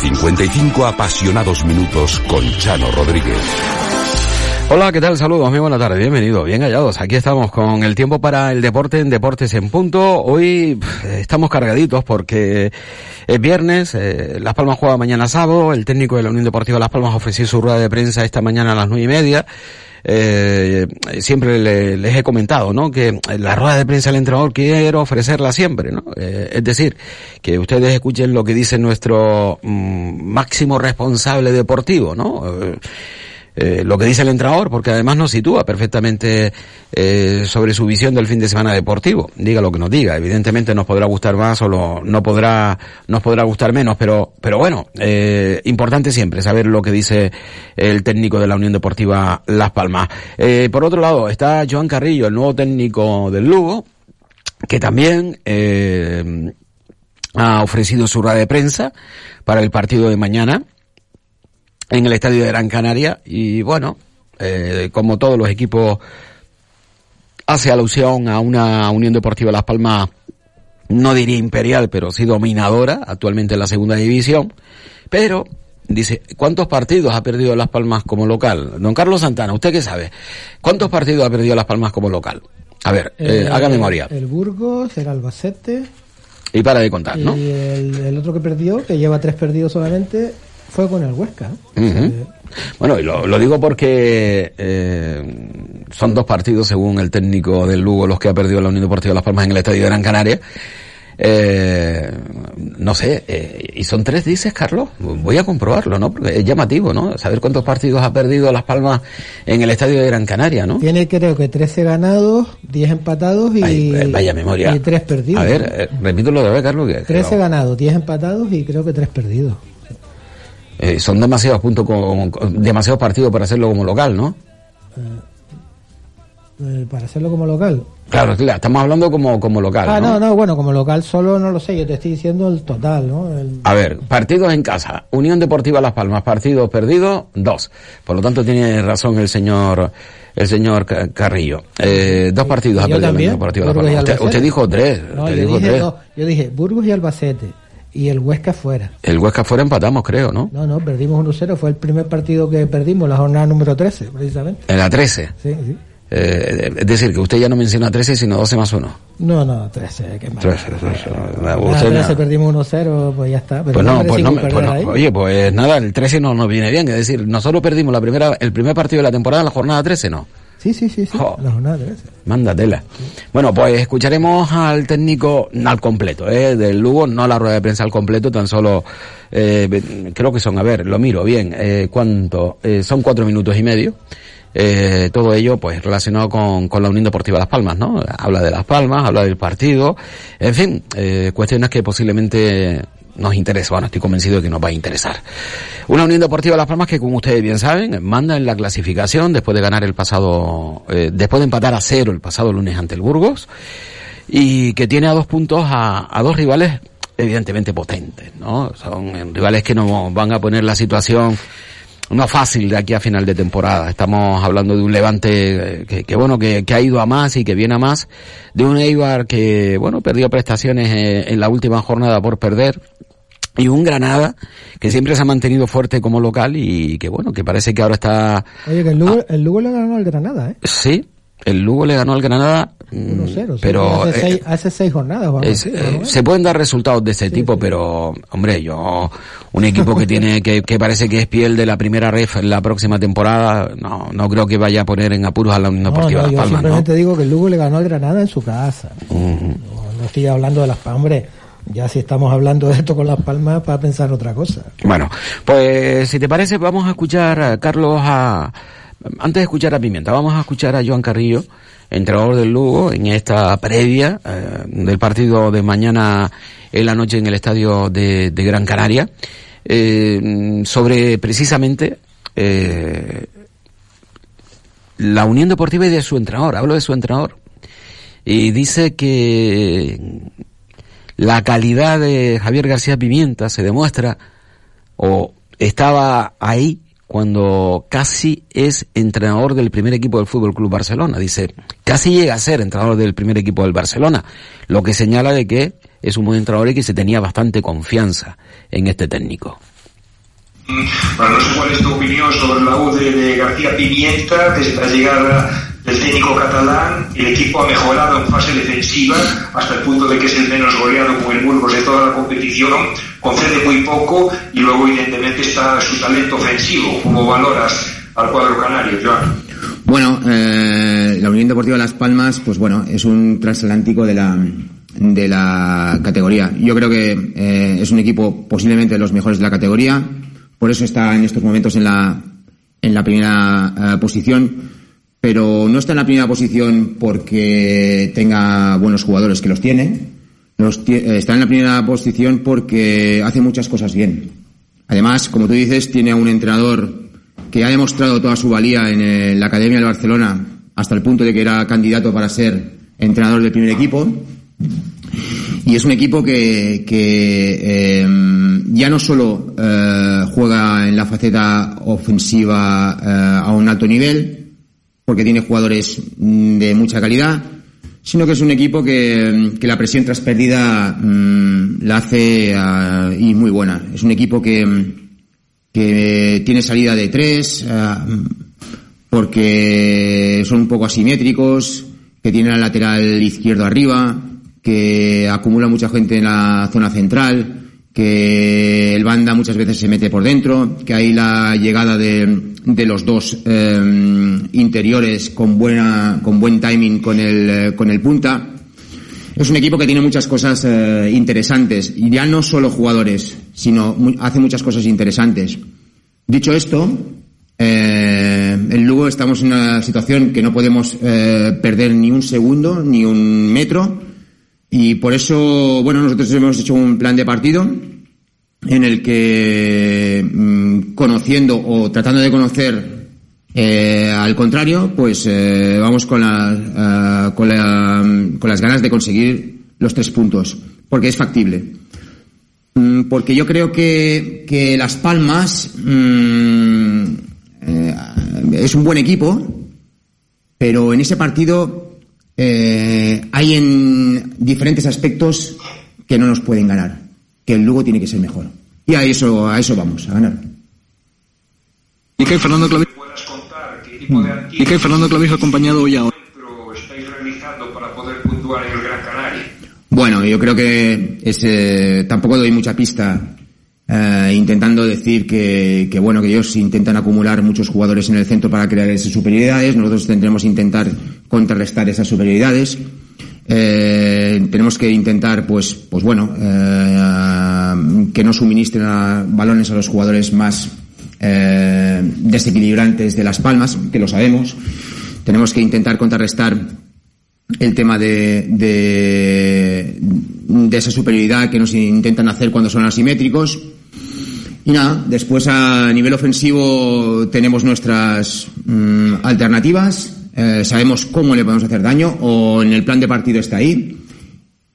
55 apasionados minutos con Chano Rodríguez. Hola, ¿qué tal? Saludos, muy buena tarde, bienvenido, bien hallados. Aquí estamos con el tiempo para el deporte en Deportes en Punto. Hoy estamos cargaditos porque es viernes, eh, Las Palmas juega mañana sábado, el técnico de la Unión Deportiva Las Palmas ofreció su rueda de prensa esta mañana a las nueve y media. Eh, siempre les he comentado, ¿no? Que la rueda de prensa del entrenador quiero ofrecerla siempre, ¿no? Eh, es decir, que ustedes escuchen lo que dice nuestro mm, máximo responsable deportivo, ¿no? Eh, eh, lo que dice el entrenador, porque además nos sitúa perfectamente eh, sobre su visión del fin de semana deportivo. Diga lo que nos diga, evidentemente nos podrá gustar más o lo, no podrá, nos podrá gustar menos, pero, pero bueno, eh, importante siempre saber lo que dice el técnico de la Unión Deportiva Las Palmas. Eh, por otro lado, está Joan Carrillo, el nuevo técnico del Lugo, que también eh, ha ofrecido su rueda de prensa para el partido de mañana en el estadio de Gran Canaria y bueno, eh, como todos los equipos hace alusión a una Unión Deportiva Las Palmas, no diría imperial, pero sí dominadora, actualmente en la segunda división, pero dice, ¿cuántos partidos ha perdido Las Palmas como local? Don Carlos Santana, ¿usted qué sabe? ¿Cuántos partidos ha perdido Las Palmas como local? A ver, eh, haga memoria. El Burgos, el Albacete. Y para de contar, ¿no? Y el, el otro que perdió, que lleva tres perdidos solamente, fue con el Huesca. Eh, Bueno, y lo, lo digo porque eh, son dos partidos, según el técnico del Lugo, los que ha perdido la Unión Deportiva Las Palmas en el Estadio de Gran Canaria. Eh, no sé, eh, y son tres, dices, Carlos. Voy a comprobarlo, ¿no? Porque es llamativo, ¿no? Saber cuántos partidos ha perdido Las Palmas en el Estadio de Gran Canaria, ¿no? Tiene creo que 13 ganados, 10 empatados y, Ay, eh, vaya memoria. y 3 perdidos. A ver, eh, repítelo de vez, Carlos. Que, que 13 no. ganados, 10 empatados y creo que 3 perdidos. Eh, son demasiados puntos, con, con- demasiados partidos para hacerlo como local, ¿no? Eh, para hacerlo como local. Claro, claro, estamos hablando como, como local. Ah, no, no, bueno, como local solo no lo sé, yo te estoy diciendo el total, ¿no? El- A ver, partidos en casa. Unión Deportiva Las Palmas, partidos perdidos, dos. Por lo tanto, tiene razón el señor el señor Ca- Carrillo. Eh, dos partidos ha perdido también, Unión Deportiva Las Palmas. Usted, dijo tres. No, usted yo dijo dije, tres. no, yo dije Burgos y Albacete y el Huesca fuera. El Huesca fuera empatamos, creo, ¿no? No, no, perdimos 1-0, fue el primer partido que perdimos, la jornada número 13, precisamente. En la 13. Sí, sí. Eh, es decir, que usted ya no menciona 13, sino 12 más 1. No, no, 13, qué mal. 13, 13. Ah, Usted 13 me- perdimos 1-0, pues ya está. Pero Pues no, pues merecimos no, pues no. Oye, pues nada, el 13 no nos viene bien. Es decir, nosotros perdimos la primera, el primer partido de la temporada, la jornada 13, ¿no? Sí, sí, sí, sí, Jo. la jornada 13. Mándatela. Bueno, pues escucharemos al técnico al completo, ¿eh? Del Lugo, no la rueda de prensa al completo, tan solo, eh, creo que son, a ver, lo miro bien, eh, ¿cuánto? Eh, son cuatro minutos y medio. Eh, todo ello, pues, relacionado con, con la Unión Deportiva Las Palmas, ¿no? Habla de Las Palmas, habla del partido, en fin, eh, cuestiones que posiblemente nos interesa, bueno, estoy convencido de que nos va a interesar. Una Unión Deportiva Las Palmas que, como ustedes bien saben, manda en la clasificación después de ganar el pasado, eh, después de empatar a cero el pasado lunes ante el Burgos, y que tiene a dos puntos a, a dos rivales evidentemente potentes, ¿no? Son eh, rivales que nos van a poner la situación no fácil de aquí a final de temporada. Estamos hablando de un Levante eh, que, que bueno, que, que ha ido a más y que viene a más, de un Eibar que, bueno, perdió prestaciones eh, en la última jornada por perder, y un Granada que siempre se ha mantenido fuerte como local y que bueno, que parece que ahora está, Oye, que el Lugo, el Lugo le ganó al Granada, ¿eh? sí, el Lugo le ganó al Granada, 1-0. sí, pero hace, eh, seis, hace seis jornadas. Juan. es, eh, Bueno, se pueden dar resultados de ese Sí, tipo, sí. pero hombre, yo un equipo que tiene que, que parece que es piel de la primera ref en la próxima temporada, no no creo que vaya a poner en apuros a la Unión no, Deportiva no, Las yo Palmas, ¿no? simplemente digo que el Lugo le ganó al Granada en su casa. no, no estoy hablando de las Palmas. Hombre, ya si estamos hablando de esto con las Palmas, para pensar en otra cosa. Bueno, pues si te parece, vamos a escuchar a Carlos a... Antes de escuchar a Pimienta, vamos a escuchar a Joan Carrillo, entrenador del Lugo, en esta previa eh, del partido de mañana en la noche en el estadio de, Gran Canaria, eh, sobre precisamente eh, la Unión Deportiva y de su entrenador. Hablo de su entrenador. Y dice que la calidad de Javier García Pimienta se demuestra o estaba ahí cuando casi es entrenador del primer equipo del Fútbol Club Barcelona. Dice, casi llega a ser entrenador del primer equipo del Barcelona, lo que señala de que es un buen entrenador y que se tenía bastante confianza en este técnico. Sé cuál es tu opinión sobre la U de, García Pimienta desde la llegada del técnico catalán. El equipo ha mejorado en fase defensiva hasta el punto de que es el menos goleado con el Burgos de toda la competición. Concede muy poco y luego evidentemente está su talento ofensivo. ¿Cómo valoras al cuadro canario, Joan? Bueno, eh, la Unión Deportiva Las Palmas, pues bueno, es un transatlántico de la, de la categoría. Yo creo que eh, es un equipo posiblemente de los mejores de la categoría, por eso está en estos momentos en la, en la primera eh, posición, pero no está en la primera posición porque tenga buenos jugadores, que los tiene, los eh, está en la primera posición porque hace muchas cosas bien. Además, como tú dices, tiene a un entrenador que ha demostrado toda su valía en eh, la Academia del Barcelona hasta el punto de que era candidato para ser entrenador del primer equipo. Y es un equipo que, que eh, ya no solo eh, juega en la faceta ofensiva eh, a un alto nivel, porque tiene jugadores mm, de mucha calidad, sino que es un equipo que, que la presión tras pérdida mm, la hace ah, y muy buena. Es un equipo que, que tiene salida de tres, ah, porque son un poco asimétricos, que tiene al lateral izquierdo arriba, que acumula mucha gente en la zona central, que el banda muchas veces se mete por dentro, que hay la llegada de, de los dos eh, interiores con buena, con buen timing con el, eh, con el punta. Es un equipo que tiene muchas cosas eh, interesantes, y ya no solo jugadores, sino hace muchas cosas interesantes. Dicho esto, eh, en Lugo estamos en una situación que no podemos eh, perder ni un segundo, ni un metro, y por eso, bueno, nosotros hemos hecho un plan de partido en el que, mm, conociendo o tratando de conocer eh, al contrario, pues eh, vamos con, la, eh, con, la, mm, con las ganas de conseguir los tres puntos, porque es factible. Mm, Porque yo creo que, que Las Palmas es un buen equipo, pero en ese partido hay en diferentes aspectos que no nos pueden ganar, que el Lugo tiene que ser mejor. Y a eso, a eso vamos, a ganar. Miquel Fernando Clavijo, ¿Puedas contar qué tipo de Miquel Fernando Clavijo acompañado hoy a encuentro estáis realizando para poder puntuar en el Gran Canaria? Bueno, yo creo que es, eh, tampoco doy mucha pista eh, intentando decir que, que, bueno, que ellos intentan acumular muchos jugadores en el centro para crear esas superioridades. Nosotros tendremos que intentar contrarrestar esas superioridades. Eh, tenemos que intentar, pues, pues bueno, eh, que no suministren balones a los jugadores más eh, desequilibrantes de las palmas, que lo sabemos. Tenemos que intentar contrarrestar el tema de, de, de esa superioridad que nos intentan hacer cuando son asimétricos. Y nada, después a nivel ofensivo tenemos nuestras mm, alternativas, eh, sabemos cómo le podemos hacer daño o en el plan de partido está ahí.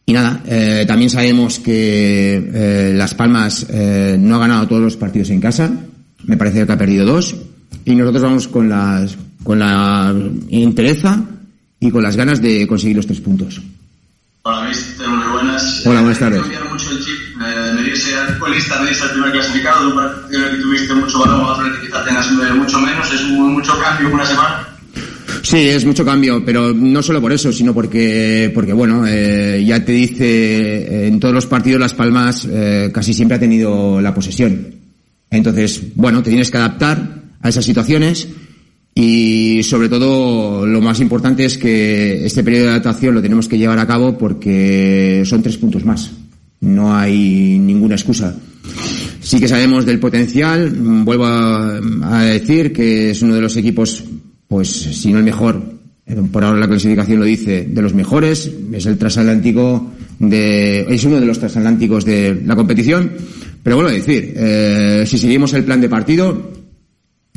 Y nada, eh, también sabemos que eh, Las Palmas eh, no ha ganado todos los partidos en casa, me parece que ha perdido dos, y nosotros vamos con, las, con la entereza y con las ganas de conseguir los tres puntos. Hola, mister, muy buenas. Hola, buenas tardes. Hay que cambiar mucho el chip, eh, medirse al colista, medirse al primer clasificado, de un partido en el que tuviste mucho balón, otro en el que quizás tengas eh, mucho menos, es un, mucho cambio en una semana. Sí, es mucho cambio, pero no solo por eso, sino porque, porque bueno, eh, ya te dice, eh, en todos los partidos Las Palmas eh, casi siempre ha tenido la posesión. Entonces, bueno, te tienes que adaptar a esas situaciones y sobre todo lo más importante es que este periodo de adaptación lo tenemos que llevar a cabo porque son tres puntos más. No hay ninguna excusa. Sí que sabemos del potencial, vuelvo a, a decir que es uno de los equipos pues si no el mejor, eh, por ahora la clasificación lo dice, de los mejores, es el transatlántico de, es uno de los transatlánticos de la competición, pero vuelvo a decir, eh, si seguimos el plan de partido,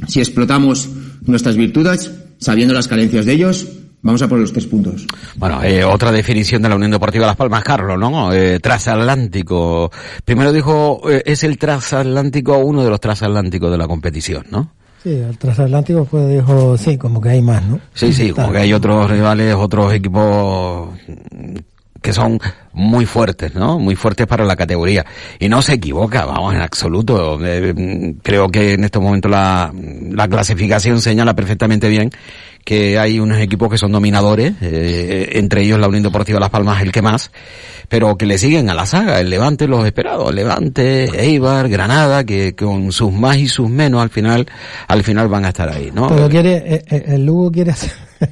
si explotamos nuestras virtudes, sabiendo las carencias de ellos, Vamos a por los tres puntos. Bueno, eh, otra definición de la Unión Deportiva Las Palmas, Carlos, ¿no? Eh, transatlántico. Primero dijo, eh, es el transatlántico, uno de los transatlánticos de la competición, ¿no? Sí, el transatlántico pues dijo, sí, como que hay más, ¿no? Sí, sí, como que hay otros rivales, otros equipos que son muy fuertes, ¿no? Muy fuertes para la categoría. Y no se equivoca, vamos, en absoluto. Eh, creo que en este momento la, la clasificación señala perfectamente bien que hay unos equipos que son dominadores, eh, entre ellos la Unión Deportiva Las Palmas el que más, pero que le siguen a la saga, el Levante los esperados, Levante, Eibar, Granada, que, con sus más y sus menos al final, al final van a estar ahí, ¿no? Pero quiere, eh, eh, el Lugo quiere hacer,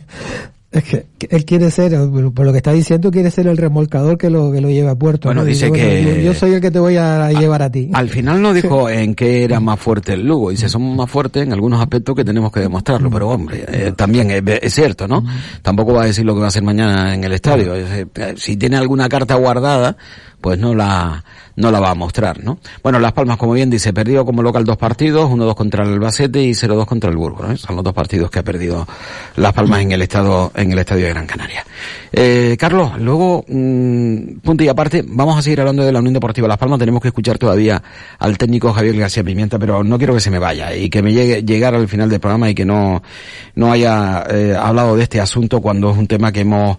es que él quiere ser, por lo que está diciendo, quiere ser el remolcador que lo que lo lleva a puerto. Bueno, ¿no? dice que- yo, yo soy el que te voy a llevar a ti. Al final no dijo en qué era más fuerte el Lugo. Dice, somos más fuertes en algunos aspectos que tenemos que demostrarlo. Pero hombre, eh, también es, es cierto, ¿no? Tampoco va a decir lo que va a hacer mañana en el estadio. Es, eh, Si tiene alguna carta guardada, pues no la, no la va a mostrar, ¿no? Bueno, Las Palmas, como bien dice, perdió como local dos partidos, 1-2 contra el Albacete y 0-2 contra el Burgos, ¿no? Son los dos partidos que ha perdido Las Palmas en el estado, en el estadio de Gran Canaria. Eh, Carlos, luego, mm, punto y aparte, vamos a seguir hablando de la Unión Deportiva Las Palmas, tenemos que escuchar todavía al técnico Javier García Pimienta, pero no quiero que se me vaya y que me llegue, llegar al final del programa y que no, no haya eh, hablado de este asunto cuando es un tema que hemos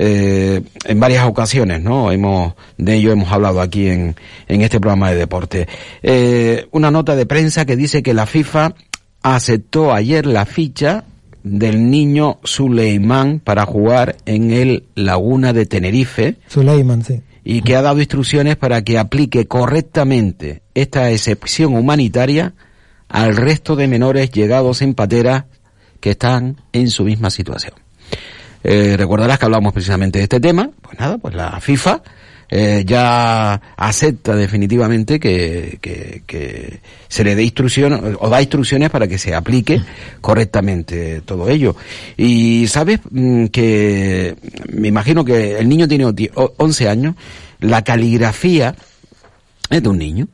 eh, en varias ocasiones, ¿no? Hemos, de ello hemos hablado aquí en, en este programa de deporte. Eh, una nota de prensa que dice que la FIFA aceptó ayer la ficha del niño Suleimán para jugar en el Laguna de Tenerife Suleiman, sí. y que ha dado instrucciones para que aplique correctamente esta excepción humanitaria al resto de menores llegados en patera que están en su misma situación. Eh, recordarás que hablamos precisamente de este tema. Pues nada, pues la FIFA eh, ya acepta definitivamente que, que, que se le dé instrucción o da instrucciones para que se aplique correctamente todo ello. Y sabes Mm, que me imagino que el niño tiene oti- o- 11 años, la caligrafía es de un niño.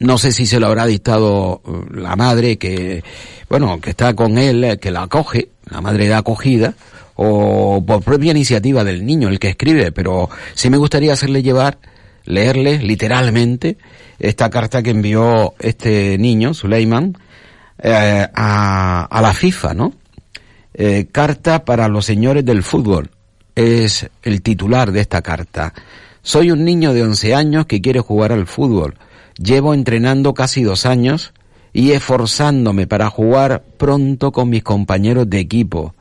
No sé si se lo habrá dictado eh, la madre que, bueno, que está con él, que la acoge, la madre de acogida, o por propia iniciativa del niño, el que escribe, pero sí me gustaría hacerle llevar, leerle literalmente esta carta que envió este niño, Suleiman, eh, a, la FIFA, ¿no? Eh, carta para los señores del fútbol. Es el titular de esta carta. Soy un niño de 11 años que quiere jugar al fútbol. Llevo entrenando casi dos años y esforzándome para jugar pronto con mis compañeros de equipo.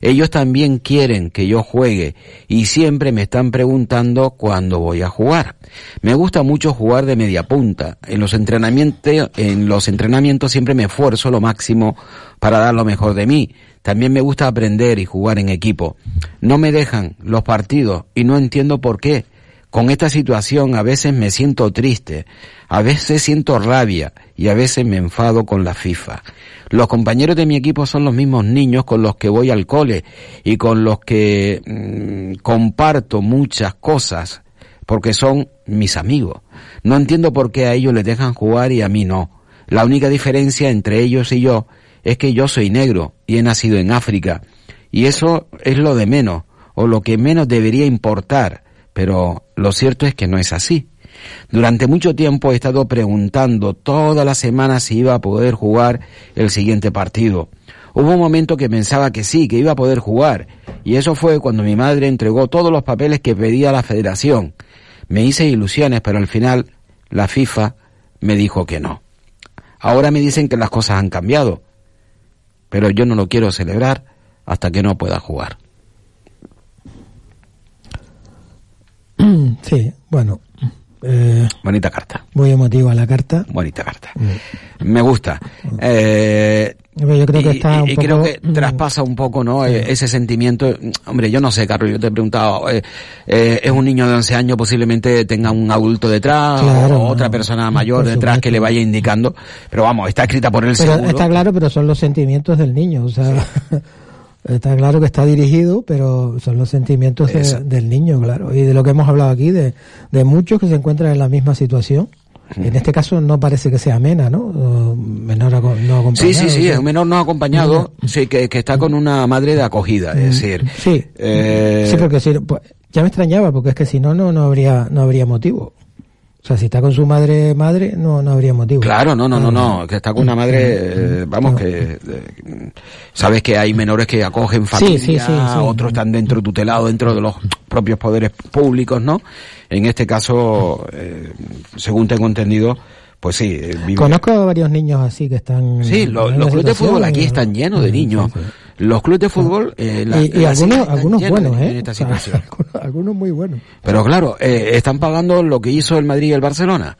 Ellos también quieren que yo juegue y siempre me están preguntando cuándo voy a jugar. Me gusta mucho jugar de media punta. En los entrenamientos, en los entrenamientos siempre me esfuerzo lo máximo para dar lo mejor de mí. También me gusta aprender y jugar en equipo. No me dejan los partidos y no entiendo por qué. Con esta situación a veces me siento triste, a veces siento rabia y a veces me enfado con la FIFA. Los compañeros de mi equipo son los mismos niños con los que voy al cole y con los que mm, comparto muchas cosas porque son mis amigos. No entiendo por qué a ellos les dejan jugar y a mí no. La única diferencia entre ellos y yo es que yo soy negro y he nacido en África. Y eso es lo de menos, o lo que menos debería importar. Pero lo cierto es que no es así. Durante mucho tiempo he estado preguntando toda la semana si iba a poder jugar el siguiente partido. Hubo un momento que pensaba que sí, que iba a poder jugar, y eso fue cuando mi madre entregó todos los papeles que pedía la federación. Me hice ilusiones, pero al final la FIFA me dijo que no. Ahora me dicen que las cosas han cambiado, pero yo no lo quiero celebrar hasta que no pueda jugar. Sí, bueno. Eh, Bonita carta. muy emotiva la carta. Bonita carta. Me gusta. Eh, Yo creo que y- está y, un y poco... creo que traspasa un poco, ¿no? Eh, Ese sentimiento. Hombre, yo no sé, Carlos, yo te he preguntado, eh, eh, es un niño de 11 años, posiblemente tenga un adulto detrás Claro, o otra no, persona mayor detrás que le vaya indicando. Pero vamos, está escrita por él Pero seguro. está claro, pero son los sentimientos del niño, o sea, está claro que está dirigido, pero son los sentimientos de- del niño, claro, y de lo que hemos hablado aquí, de, de muchos que se encuentran en la misma situación. En este caso no parece que sea Mena, ¿no? Menor no acompañado. Sí, sí, sí, o sea, es un menor no acompañado, sí, que, que está con una madre de acogida, es decir. Mm, Sí, eh, sí, porque si, pues, ya me extrañaba, porque es que si no, no, no habría, no habría motivo. O sea, si está con su madre, madre, no, no habría motivo. Claro, no, no, no, Ah. no, que está con una madre, eh, vamos, que eh, sabes que hay menores que acogen familia, sí, sí, sí. otros están dentro tutelados dentro de los propios poderes públicos, ¿no? En este caso, eh, según tengo entendido, pues sí, eh, vive- Conozco a varios niños así que están. Sí, lo- los clubes de fútbol aquí están llenos de sí, niños. Los clubes de fútbol, eh, la- y, algunos, buenos, ¿eh? en esta situación. algunos, algunos muy buenos. Pero claro, eh, están pagando lo que hizo el Madrid y el Barcelona.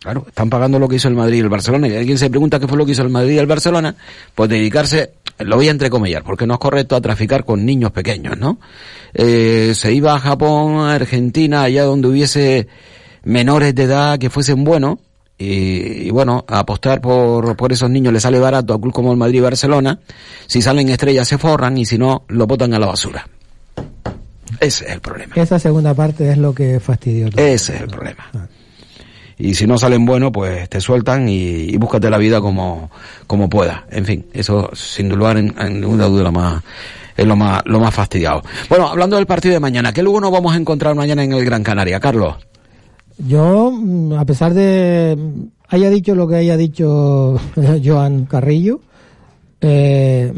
Claro, están pagando lo que hizo el Madrid y el Barcelona. Y alguien se pregunta qué fue lo que hizo el Madrid y el Barcelona, pues dedicarse, lo voy a entrecomillar, porque no es correcto a traficar con niños pequeños, ¿no? Eh, se iba a Japón, a Argentina, allá donde hubiese menores de edad que fuesen buenos, y, y bueno, apostar por, por esos niños le sale barato a club como el Madrid y Barcelona. Si salen estrellas se forran y si no, lo botan a la basura. Ese es el problema. Esa segunda parte es lo que fastidió todo. Ese es el problema. Y si no salen buenos, pues te sueltan y, y búscate la vida como, como puedas. En fin, eso sin dudar en, en ninguna duda más, es lo más, lo más fastidiado. Bueno, hablando del partido de mañana, ¿qué luego nos vamos a encontrar mañana en el Gran Canaria, Carlos? Yo, mm, a pesar de haya dicho lo que haya dicho Joan Carrillo, eh,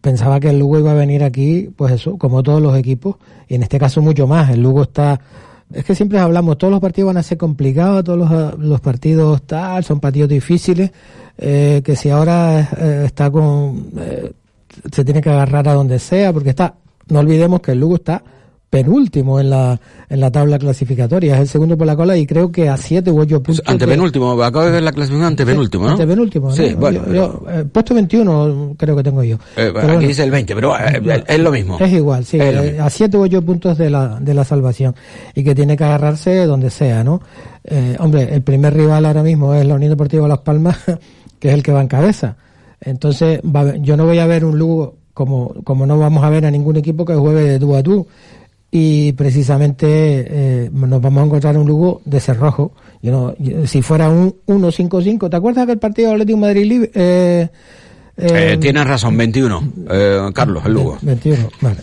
pensaba que el Lugo iba a venir aquí, pues eso, como todos los equipos, y en este caso mucho más. El Lugo está, es que siempre hablamos, todos los partidos van a ser complicados, todos los, los partidos tal, son partidos difíciles, eh, que si ahora eh, está con, eh, se tiene que agarrar a donde sea, porque está, no olvidemos que el Lugo está penúltimo en la, en la tabla clasificatoria, es el segundo por la cola y creo que a siete u ocho puntos. de- Antepenúltimo, acabo de ver la clasificación antepenúltimo, ¿no? Antepenúltimo, ¿no? Sí, bueno. Yo- yo, eh, puesto 21 creo que tengo yo. eh, Pero aquí bueno, dice el 20, pero eh, es lo mismo. es igual, sí, Es a siete u ocho puntos de la, de la salvación y que tiene que agarrarse donde sea, ¿no? Eh, hombre, el primer rival ahora mismo es la Unión Deportiva Las Palmas, que es el que va en cabeza. Entonces, va yo no voy a ver un Lugo como, como no vamos a ver a ningún equipo que juegue de tú a tú. Y precisamente eh, nos vamos a encontrar un Lugo de cerrojo. Yo no, yo- si fuera un 1-5-5, ¿te acuerdas que el partido Atlético Madrid libre, eh, Eh, eh, tienes razón, 21, eh, Carlos, el Lugo. 21, vale.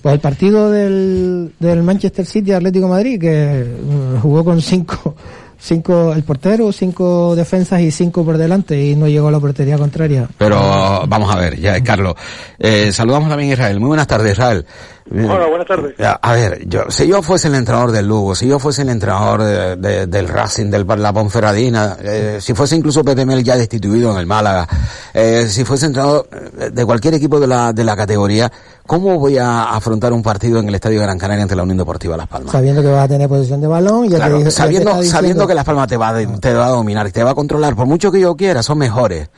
Pues el partido del, del Manchester City Atlético Madrid, que mm, jugó con cinco, cinco, el portero, cinco defensas y cinco por delante y no llegó a la portería contraria. Pero vamos a ver, ya, Carlos. Eh, saludamos también a Israel. Muy buenas tardes, Israel. Hola, buenas tardes. A ver, yo, si yo fuese el entrenador del Lugo, si yo fuese el entrenador de- de- del Racing, del la Ponferradina, eh, si fuese incluso Pepe Mel ya destituido en el Málaga, eh, si fuese entrenador eh, de cualquier equipo de la, de la categoría, ¿cómo voy a afrontar un partido en el Estadio Gran Canaria ante la Unión Deportiva Las Palmas? Sabiendo que vas a tener posesión de balón, ya Claro, te, ya te sabiendo, diciendo- sabiendo que Las Palmas te va, a, de- te va a dominar, te va a controlar, por mucho que yo quiera, son mejores.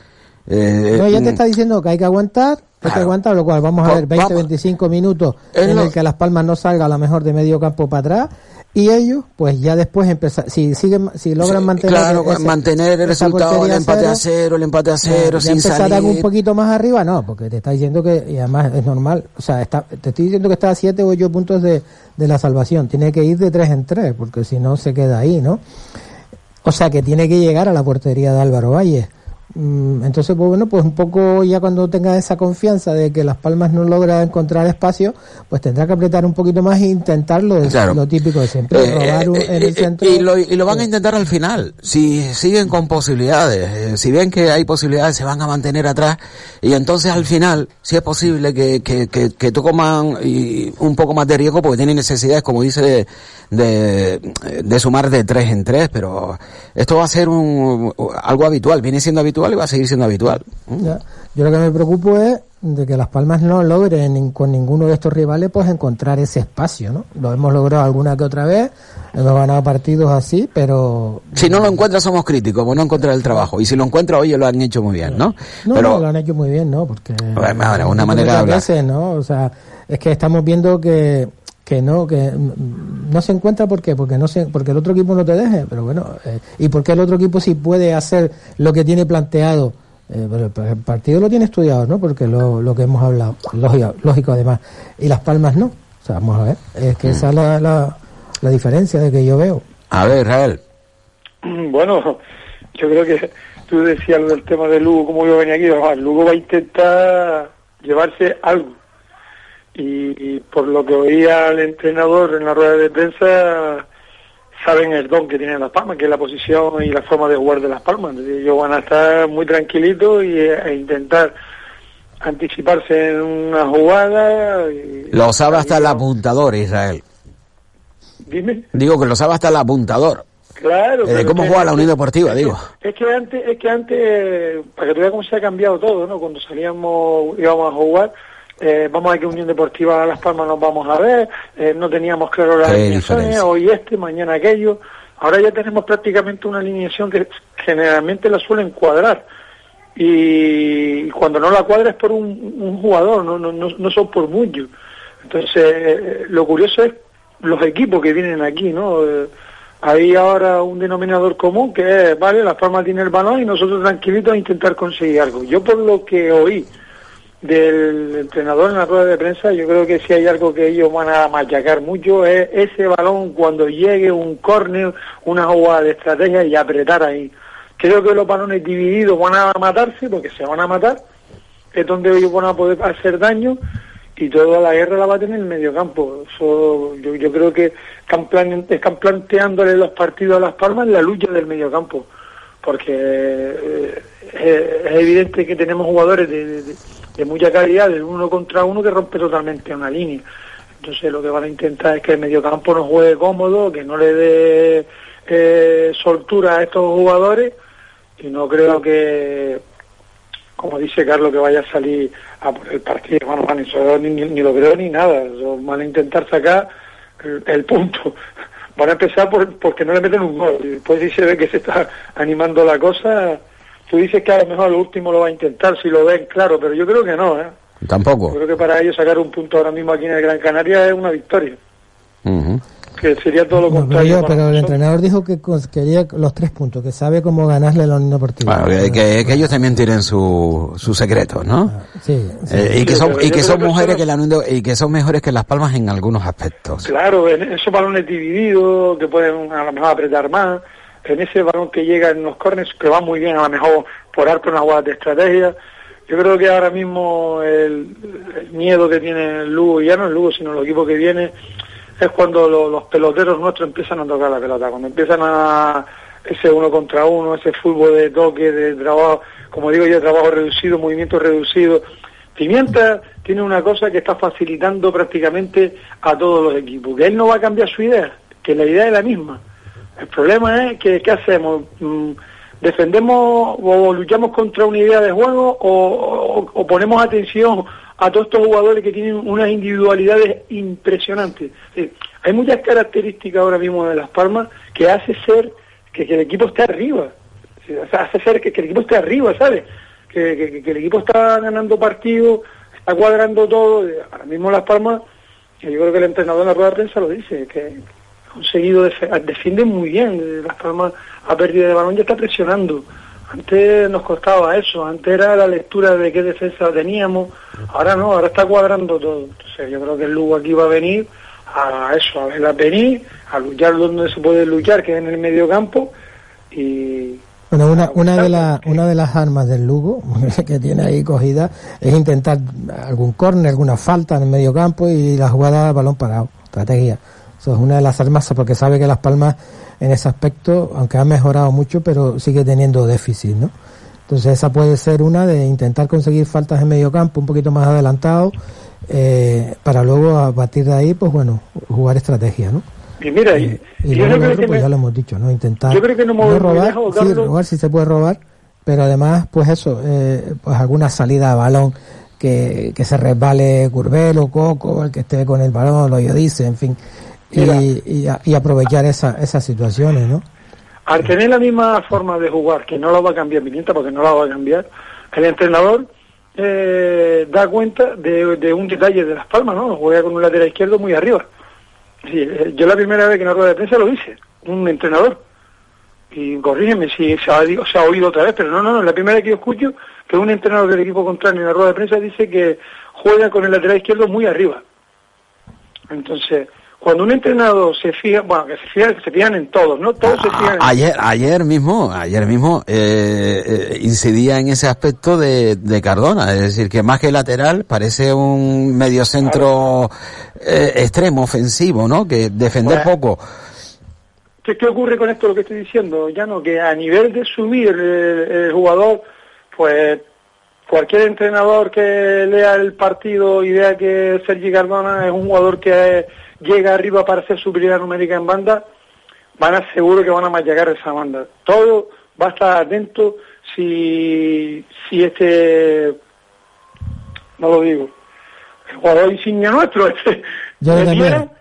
Eh, No, ya mm, te está diciendo que hay que aguantar, que Claro. lo cual vamos a Pues ver 20, vamos. 25 minutos en el que Las Palmas no salga a lo mejor de medio campo para atrás y ellos pues ya después empezar, si siguen, si logran Sí, mantener claro, ese- mantener el resultado, el empate a cero, el empate a cero, ya sin empezarán salir. un poquito más arriba, no, porque te está diciendo que, y además es normal, o sea, está, te estoy diciendo que está a 7 o 8 puntos de, de la salvación, tiene que ir de 3 en 3, porque si no se queda ahí, ¿no? O sea, que tiene que llegar a la portería de Álvaro Valle. Mm, Entonces, pues bueno, pues un poco ya cuando tenga esa confianza de que Las Palmas no logra encontrar espacio, pues tendrá que apretar un poquito más e intentar lo, Claro. lo típico de siempre, Eh, robar un- eh, en eh, el centro. y, lo, y lo van a intentar al final. Si siguen con posibilidades, si ven que hay posibilidades, se van a mantener atrás. Y entonces al final, si es posible que, que, que, que toman un poco más de riesgo, porque tienen necesidades, como dice, de, de, de sumar de tres en tres. Pero esto va a ser un, algo habitual, viene siendo habitual habitual y va a seguir siendo habitual. Ya. Yo lo que me preocupo es de que Las Palmas no logren con ninguno de estos rivales pues encontrar ese espacio, ¿no? Lo hemos logrado alguna que otra vez, hemos ganado partidos así, pero Si no lo encuentra somos críticos, pues no encontrar el trabajo. Y si lo encuentra, oye, lo han hecho muy bien, ¿no? no, Pero no, lo han hecho muy bien, ¿no? Porque Bueno, una manera de hablar. veces, ¿no? O sea, es que estamos viendo que que no que mm, no se encuentra ¿por qué? porque no se porque el otro equipo no te deje pero bueno eh, y porque el otro equipo sí puede hacer lo que tiene planteado eh, pero el- partido lo tiene estudiado no porque lo, lo que hemos hablado lógico, lógico además y las palmas no o sea vamos a ver es que esa es la, la, la diferencia de que yo veo A ver, Israel. Bueno, yo creo que tú decías lo del tema de Lugo, como yo venía aquí, Lugo va a intentar llevarse algo. Y, por lo que oía el entrenador en la rueda de prensa, saben el don que tienen las palmas, que es la posición y la forma de jugar de las palmas. Ellos van a estar muy tranquilitos y, e intentar anticiparse en una jugada. y- Lo sabe hasta el apuntador, Israel. Dime. Digo que lo sabe hasta el apuntador. Claro. Eh, de cómo juega la Unión Deportiva, digo. Es que antes, es que antes, para que tú veas cómo se ha cambiado todo, ¿no? Cuando salíamos, íbamos a jugar, eh, vamos a que Unión Deportiva a Las Palmas nos vamos a ver, eh, no teníamos claro las alineaciones, diferencia. hoy este, mañana aquello. Ahora ya tenemos prácticamente una alineación que generalmente la suelen cuadrar. Y cuando no la cuadra es por un, un jugador, no, no, no, no son por muchos. Entonces, eh, lo curioso es los equipos que vienen aquí, ¿no? Eh, hay ahora un denominador común que es, vale, Las Palmas tiene el balón y nosotros tranquilitos a intentar conseguir algo. Yo por lo que oí del entrenador en la rueda de prensa, yo creo que si hay algo que ellos van a machacar mucho es ese balón cuando llegue un córner, una jugada de estrategia y apretar ahí. Creo que los balones divididos van a matarse porque se van a matar, es donde ellos van a poder hacer daño y toda la guerra la va a tener en el mediocampo. Eso, yo, yo creo que están, plan- están planteándole los partidos a Las Palmas la lucha del mediocampo, porque eh, es evidente que tenemos jugadores de- de mucha calidad, de uno contra uno, que rompe totalmente una línea. Entonces lo que van a intentar es que el mediocampo no juegue cómodo, que no le dé eh, soltura a estos jugadores y no creo que como dice Carlos, que vaya a salir a por el partido. Bueno, eso ni, ni- ni lo creo ni nada. Eso van a intentar sacar el, el punto. Van a empezar por, porque no le meten un gol. Y después si se ve que se está animando la cosa, tú dices que a lo mejor lo último lo va a intentar, si lo ven claro, pero yo creo que no. ¿eh? Yo Tampoco. creo que para ellos sacar un punto ahora mismo aquí en el Gran Canaria es una victoria. Que sería todo lo No, pero, contrario. yo- pero el entrenador dijo que quería los tres puntos que sabe cómo ganarle a la Unión Deportiva Bueno, que, que- que ellos también tienen su, su secreto, ¿no? sí, sí. Eh, y que son, y yo que son que mujeres que la Unión de- y que son mejores que las palmas en algunos aspectos. Claro, en esos balones divididos que pueden a lo mejor apretar más, en ese balón que llega en los corners que va muy bien a lo mejor por arte una jugada de estrategia. Yo creo que ahora mismo el, miedo que tiene Lugo, ya no el Lugo, sino el equipo que viene, es cuando lo- los peloteros nuestros empiezan a tocar la pelota, cuando empiezan a ese uno contra uno, ese fútbol de toque, de trabajo, como digo yo, trabajo reducido, movimiento reducido. Pimienta tiene una cosa que está facilitando prácticamente a todos los equipos, que él no va a cambiar su idea, que la idea es la misma. El problema es que, ¿qué hacemos? Mm, ¿Defendemos o luchamos contra una idea de juego o, ponemos atención a todos estos jugadores que tienen unas individualidades impresionantes? Hay muchas características ahora mismo de Las Palmas que hace ser que, el equipo esté arriba. Hace ser que, el equipo esté arriba, ¿sabes? Que, el equipo está ganando partidos, está cuadrando todo. Ahora mismo Las Palmas, yo creo que el entrenador en la rueda de prensa lo dice, que conseguido, defe- defiende muy bien. eh, Las Palmas a pérdida de balón ya está presionando. Antes nos costaba eso, antes era la lectura de qué defensa teníamos, ahora no, ahora está cuadrando todo. Entonces yo creo que el Lugo aquí va a venir a eso, a verla venir, a luchar donde se puede luchar, que es en el medio campo, y Bueno, una, una, de la- una de las armas del Lugo que tiene ahí cogida es intentar algún córner, alguna falta en el medio campo y la jugada balón parado, estrategia. Eso es una de las armas porque sabe que Las Palmas en ese aspecto, aunque ha mejorado mucho, pero sigue teniendo déficit, ¿no? Entonces esa puede ser una de intentar conseguir faltas en medio campo un poquito más adelantado eh, para luego a partir de ahí, pues bueno, jugar estrategia, ¿no? Y mira, y, Y y yo creo otro, que pues me- ya lo hemos dicho, ¿no? Intentar yo creo que no me voy muy robar, sí, Carlos. robar si se puede robar, pero además, pues eso, eh, pues alguna salida de balón que, que se resbale Curvelo, Coco, el que esté con el balón, lo yo dice, en fin, y, y, y aprovechar esa, esas situaciones, ¿no? Al tener la misma forma de jugar, que no la va a cambiar Pimienta, porque no la va a cambiar, el entrenador eh, da cuenta de, de, un detalle de Las Palmas, ¿no? Juega con un lateral izquierdo muy arriba. Sí, eh, yo la primera vez que en la rueda de prensa lo hice, un entrenador. Y corrígeme si se ha, se ha oído otra vez, pero no, no, no, la primera vez que yo escucho que un entrenador del equipo contrario en la rueda de prensa dice que juega con el lateral izquierdo muy arriba. Entonces, cuando un entrenador se fija, bueno, que se fijan, se fijan en todos, ¿no? Todos se fijan en Ayer, ayer mismo, ayer mismo eh, eh, incidía en ese aspecto de, de, Cardona, es decir, que más que lateral parece un mediocentro eh, extremo, ofensivo, ¿no? Que defender Bueno. poco. ¿Qué, ¿Qué ocurre con esto lo que estoy diciendo? Ya no, que a nivel de subir el, el jugador, pues cualquier entrenador que lea el partido y vea que Sergi Cardona es un jugador que llega arriba para hacer superioridad numérica en banda, van a seguro que van a machacar esa banda. Todo va a estar atento si, si este, no lo digo, el jugador insignia nuestro, este, Jonathan Viera.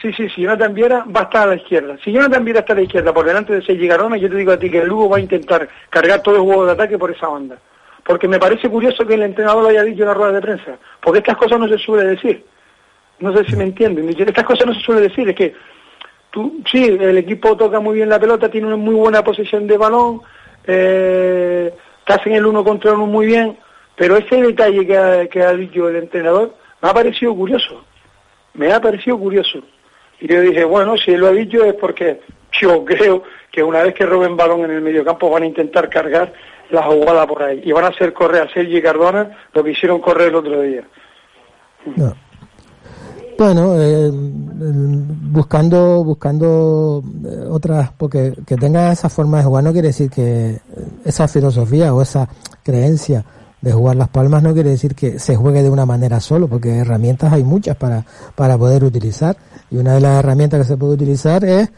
Sí, sí, si Jonathan Viera va a estar a la izquierda. Si Jonathan Viera está a la izquierda por delante de Sergi Cardona, yo te digo a ti que el Lugo va a intentar cargar todo el juego de ataque por esa banda. Porque me parece curioso que el entrenador lo haya dicho en la rueda de prensa. Porque estas cosas no se suele decir. No sé si me entienden. Estas cosas no se suele decir. Es que tú, sí, el equipo toca muy bien la pelota, tiene una muy buena posición de balón, eh, te hacen el uno contra uno muy bien, pero ese detalle que ha, dicho el entrenador me ha parecido curioso. Me ha parecido curioso. Y yo dije, bueno, si él lo ha dicho es porque yo creo que una vez que roben balón en el mediocampo van a intentar cargar la jugada por ahí y van a hacer correr a Sergi Cardona lo que hicieron correr el otro día. No. Bueno, eh, buscando buscando eh, otras, porque que tenga esa forma de jugar no quiere decir que esa filosofía o esa creencia de jugar las palmas no quiere decir que se juegue de una manera solo, porque herramientas hay muchas para, para poder utilizar. Y una de las herramientas que se puede utilizar es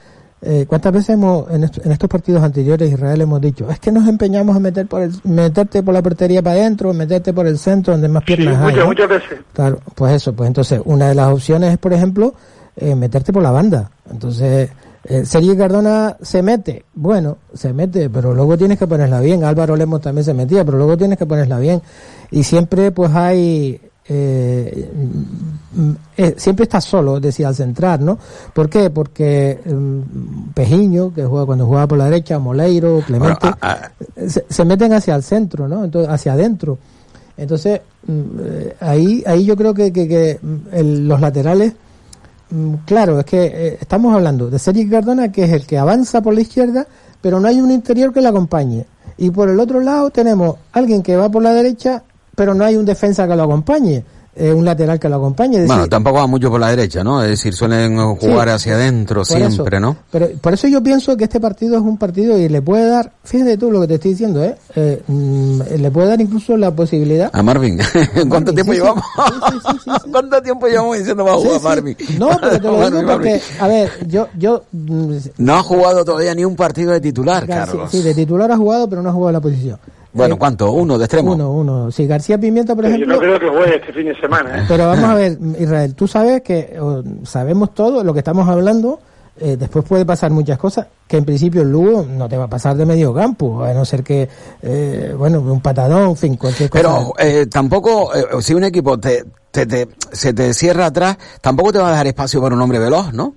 eh, ¿Cuántas veces hemos, en, est en, estos partidos anteriores Israel hemos dicho, es que nos empeñamos en meter por el, meterte por la portería para adentro, meterte por el centro donde más piernas sí, hay? Muchas, ¿no? muchas veces. Claro, pues eso, pues entonces una de las opciones es, por ejemplo, eh, meterte por la banda. Entonces, eh, Sergio Cardona se mete, bueno, se mete, pero luego tienes que ponerla bien. Álvaro Lemos también se metía, pero luego tienes que ponerla bien. Y siempre pues hay eh, eh, siempre está solo, decía, al centrar, ¿no? ¿Por qué? Porque eh, Pejiño, que juega cuando juega por la derecha, Moleiro, Clemente, Bueno, a- a- se, se meten hacia el centro, ¿no? Entonces, hacia adentro. Entonces, mm, eh, ahí, ahí yo creo que, que, que, mm, el- los laterales, mm, claro, es que eh, estamos hablando de Sergio Cardona, que es el que avanza por la izquierda, pero no hay un interior que le acompañe. Y por el otro lado tenemos alguien que va por la derecha, pero no hay un defensa que lo acompañe, eh, un lateral que lo acompañe. Bueno, tampoco va mucho por la derecha, ¿no? Es decir, suelen jugar Sí, hacia adentro eso. siempre, ¿no? Pero por eso yo pienso que este partido es un partido y le puede dar, fíjate tú lo que te estoy diciendo, ¿eh? Eh, mm, le puede dar incluso la posibilidad. A Marvin. ¿Cuánto Marvin, tiempo sí, llevamos? Sí. ¿Cuánto tiempo llevamos diciendo va a jugar. Marvin? No, pero te lo digo porque, a ver, yo, yo, mm, No ha jugado todavía ni un partido de titular, Carlos. Sí, de titular ha jugado, pero no ha jugado la posición. Bueno, Eh, ¿cuánto? ¿Uno de extremo? Uno, uno. Sí, García Pimienta, por Yo ejemplo. no creo que juegue este fin de semana. ¿eh? Pero vamos a ver, Israel, tú sabes que o, sabemos todo lo que estamos hablando. eh, después puede pasar muchas cosas que en principio el Lugo no te va a pasar de medio campo, a no ser que, eh, bueno, un patadón, en fin, cualquier cosa. Pero eh, tampoco, eh, si un equipo te, te, te- se te cierra atrás, tampoco te va a dejar espacio para un hombre veloz, ¿no?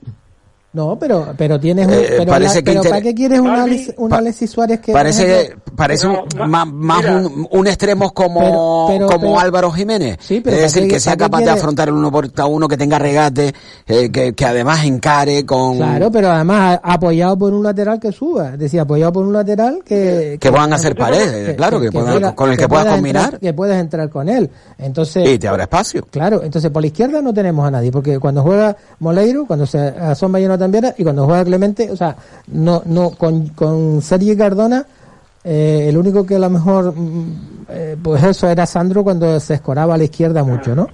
No, pero, pero tienes un, Eh, pero, parece la- que pero inter- ¿para qué quieres un, Alexis Suárez que, Parece, parece un- Pero, más, un, un extremo como, Pero- pero- como pero- Álvaro Jiménez. Sí, pero es ¿para decir, que sea capaz de afrontar el uno por uno, que tenga regate, eh, que, que además encare con... Claro, pero además apoyado por un lateral que suba, es decir, apoyado por un lateral que... Que puedan hacer paredes, claro, que puedan- pueda- con el que puedas pueda combinar. entrar- que puedas entrar con él. Entonces... Y te habrá espacio. Claro, entonces por la izquierda no tenemos a nadie, porque cuando juega Moleiro, cuando se asoma Jonathan Viera y cuando juega Clemente, o sea, no, no, con, con Sergi Cardona, eh, el único que a lo mejor, mm, eh, pues eso era Sandro cuando se escoraba a la izquierda mucho, ¿no?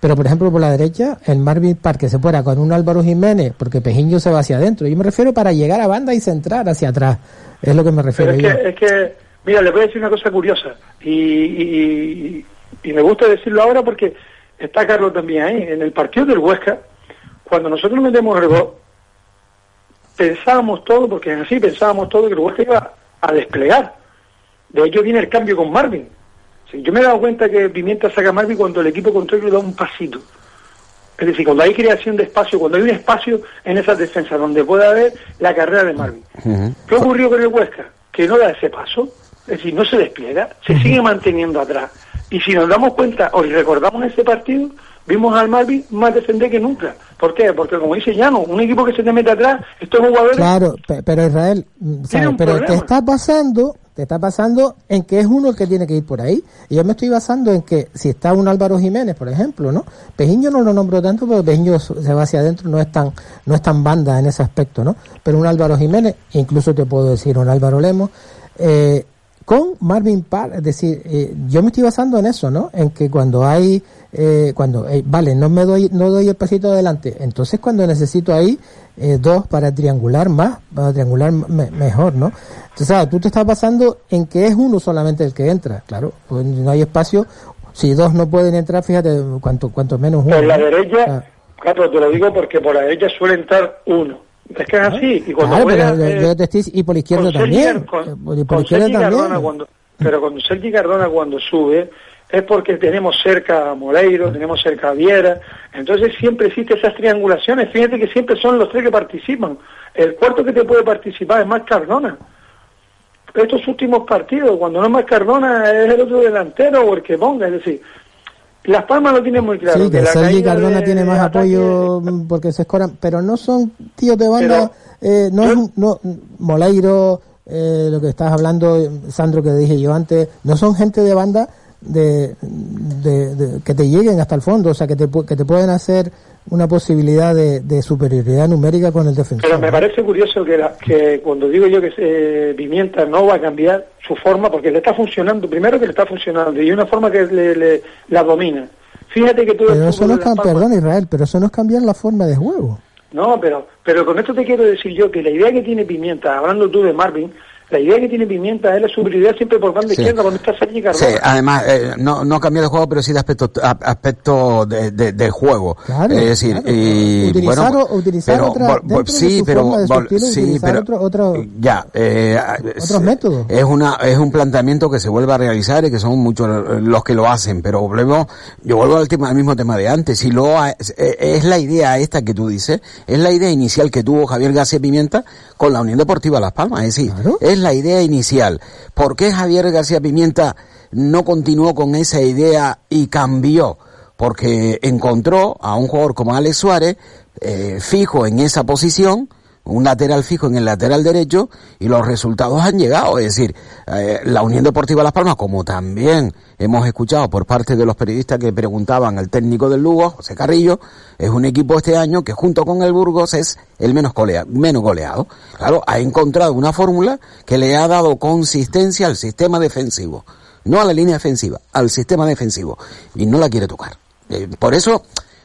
Pero por ejemplo por la derecha, el Marvin Park que se fuera con un Álvaro Jiménez, porque Pejiño se va hacia adentro. Yo me refiero para llegar a banda y centrar hacia atrás. Es lo que me Pero refiero es yo. que, es que Mira, les voy a decir una cosa curiosa y, y, y me gusta decirlo ahora porque está Carlos también ahí. En el partido del Huesca, cuando nosotros metemos el gol, pensábamos todo, porque así pensábamos todo que el Huesca iba a desplegar. De hecho viene el cambio con Marvin. yo me he dado cuenta que Pimienta saca a Marvin cuando el equipo contrario da un pasito. Es decir, cuando hay creación de espacio, cuando hay un espacio en esas defensas donde puede haber la carrera de Marvin. ¿Qué ocurrió con el Huesca? Que no da ese paso, es decir, no se despliega, se sigue manteniendo atrás. Y si nos damos cuenta o recordamos ese partido, vimos al Marvin más defender que nunca. ¿Por qué? Porque como dice Llano, un equipo que se te mete atrás, estos jugadores... Claro, pero Israel, pero te está pasando, te está pasando en que es uno el que tiene que ir por ahí. Y yo me estoy basando en que si está un Álvaro Jiménez, por ejemplo, ¿no? Pejiño no lo nombro tanto porque Pejiño se va hacia adentro, no es tan, no es tan banda en ese aspecto, ¿no? Pero un Álvaro Jiménez, incluso te puedo decir un Álvaro Lemos, eh, con Marvin Parr, es decir, eh, yo me estoy basando en eso, ¿no? En que cuando hay, eh, cuando, eh, vale, no me doy, no doy el pasito adelante, entonces cuando necesito ahí dos para triangular más, para triangular mejor, ¿no? Entonces, tú te estás basando en que es uno solamente el que entra, claro, pues no hay espacio, si dos no pueden entrar, fíjate cuánto, cuánto menos uno. Por la derecha, claro, te lo digo porque por la derecha suele entrar uno es que es así. Y cuando y por la izquierda también. por, izquierda también. cuando, pero cuando Sergi Cardona cuando sube es porque tenemos cerca a Moreiro, tenemos cerca a Viera, entonces siempre existen esas triangulaciones, fíjate que siempre son los tres que participan, el cuarto que te puede participar es más Cardona. Estos últimos partidos, cuando no es más Cardona, es el otro delantero o el que ponga, es decir, las Palmas lo tienen muy claro. Sí, que, Sergi Cardona tiene más apoyo porque se escoran, pero no son tíos de banda, eh, no es no, Moleiro, eh, lo que estás hablando, Sandro, que dije yo antes, no son gente de banda de, de, que te lleguen hasta el fondo, o sea, que te, que te pueden hacer una posibilidad de, superioridad numérica con el defensor. Pero me parece curioso que, que cuando digo yo que eh, Pimienta no va a cambiar su forma, porque le está funcionando, primero que le está funcionando, y una forma que le, la domina. Fíjate que todo pero eso no es perdón Israel, pero eso no es cambiar la forma de juego. No, pero, pero con esto te quiero decir yo que la idea que tiene Pimienta, hablando tú de Marvin, la idea que tiene Pimienta es la superioridad siempre por banda izquierda cuando está Sergi Cardona. Sí, además, eh, no, no cambió de juego, pero sí de aspecto, aspecto de, de, del juego. Claro, es decir, Y, utilizar, bueno, utilizar pero, otra, sí, pero, sí, pero otro, otro, ya, eh, otros métodos. Es una, es un planteamiento que se vuelve a realizar y que son muchos los que lo hacen, pero volvemos, yo vuelvo al tema, al mismo tema de antes, si lo, es, es la idea esta que tú dices, es la idea inicial que tuvo Javier García Pimienta con la Unión Deportiva Las Palmas, es decir, es la idea inicial. ¿Por qué Javier García Pimienta no continuó con esa idea y cambió? Porque encontró a un jugador como Alex Suárez eh, fijo en esa posición, un lateral fijo en el lateral derecho y los resultados han llegado. Es decir, eh, la Unión Deportiva Las Palmas, como también hemos escuchado por parte de los periodistas que preguntaban al técnico del Lugo, José Carrillo, es un equipo este año que junto con el Burgos es el menos, goleado. Claro, ha encontrado una fórmula que le ha dado consistencia al sistema defensivo. No a la línea defensiva, al sistema defensivo. Y no la quiere tocar. Eh, por eso,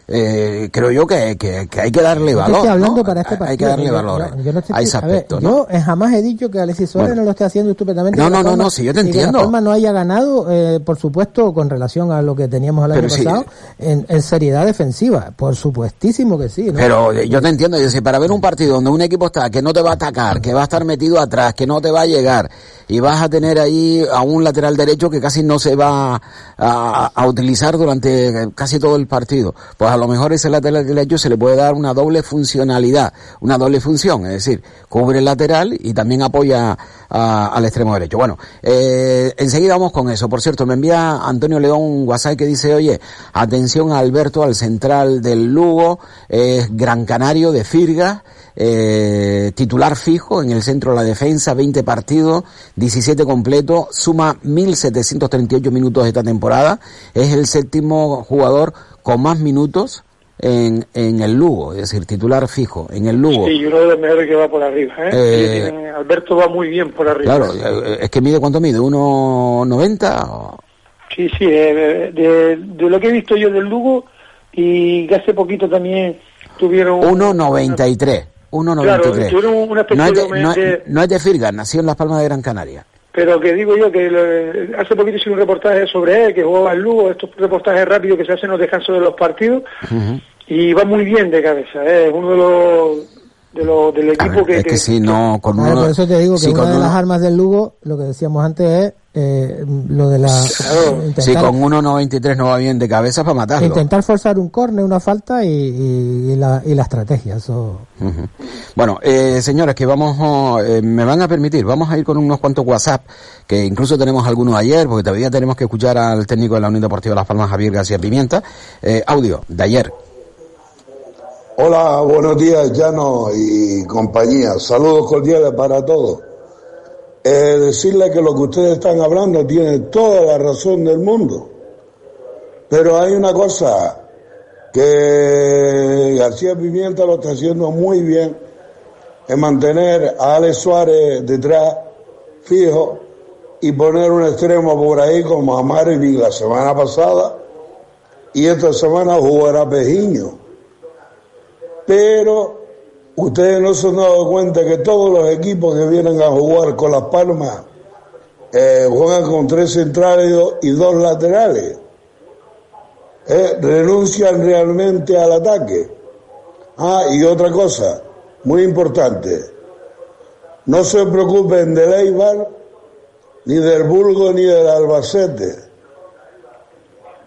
eh, creo yo que, que, hay que darle valor. Estoy hablando para este partido. Hay que darle valor yo, no a ese aspecto. Yo jamás he dicho que Alexis Suárez no lo esté haciendo estupendamente. No, no, no, no, si yo te entiendo. Que la no haya ganado, eh, por supuesto, con relación a lo que teníamos el año pasado, en, en, seriedad defensiva. Por supuestísimo que sí. Pero yo te entiendo. Yo sé, para ver un partido donde un equipo está que no te va a atacar, que va a estar metido atrás, que no te va a llegar, y vas a tener ahí a un lateral derecho que casi no se va a, a utilizar durante casi todo el partido. Pues a lo mejor ese lateral derecho se le puede dar una doble funcionalidad, una doble función, es decir, cubre el lateral y también apoya al extremo derecho. Bueno, eh, enseguida vamos con eso. Por cierto, me envía Antonio León un WhatsApp que dice, oye, atención a Alberto, al central del Lugo, es Gran Canario de Firga, eh, titular fijo en el centro de la defensa, 20 partidos, 17 completos, suma 1.738 minutos esta temporada, es el séptimo jugador con más minutos en, en el Lugo, es decir, titular fijo en el Lugo. Sí, uno de los mejores que va por arriba. ¿eh? eh Alberto va muy bien por arriba. Claro, eh, es que mide cuánto mide, 1,90. Sí, sí, de, de, lo que he visto yo del Lugo y que hace poquito también tuvieron... 1,93. 1,93. Claro, una no, es de, no, no es de Firga, nació en Las Palmas de Gran Canaria. pero que digo yo que lo- hace poquito hice un reportaje sobre él, que jugaba en Lugo, estos reportajes rápidos que se hacen en los descansos de los partidos, y va muy bien de cabeza, ¿eh? es uno de los, de los del equipo ver, que... es que que- si no, con uno... por eso te digo que si una de uno- las armas del Lugo, lo que decíamos antes es eh, lo de la intentar, Si con 1.93 no va bien de cabeza para matarlo. intentar forzar un córner, una falta y, y- y la, y la estrategia. Eso. Bueno, eh, señores, que vamos, oh, eh, me van a permitir, vamos a ir con unos cuantos WhatsApp, que incluso tenemos algunos ayer, porque todavía tenemos que escuchar al técnico de la Unión Deportiva Las Palmas, Javier García Pimienta. Eh, audio de ayer. Hola, buenos días, Llano y compañía. Saludos cordiales para todos. Eh, decirle que lo que ustedes están hablando tiene toda la razón del mundo. Pero hay una cosa que García Pimienta lo está haciendo muy bien, es mantener a Alex Suárez detrás, fijo, y poner un extremo por ahí como Amari la semana pasada, y esta semana jugará Pejiño pero ustedes no se han dado cuenta que todos los equipos que vienen a jugar con Las Palmas eh, juegan con tres centrales y do- y dos laterales. Eh, renuncian realmente al ataque. Ah, y otra cosa, muy importante, no se preocupen del Eibar, ni del Burgo, ni del Albacete.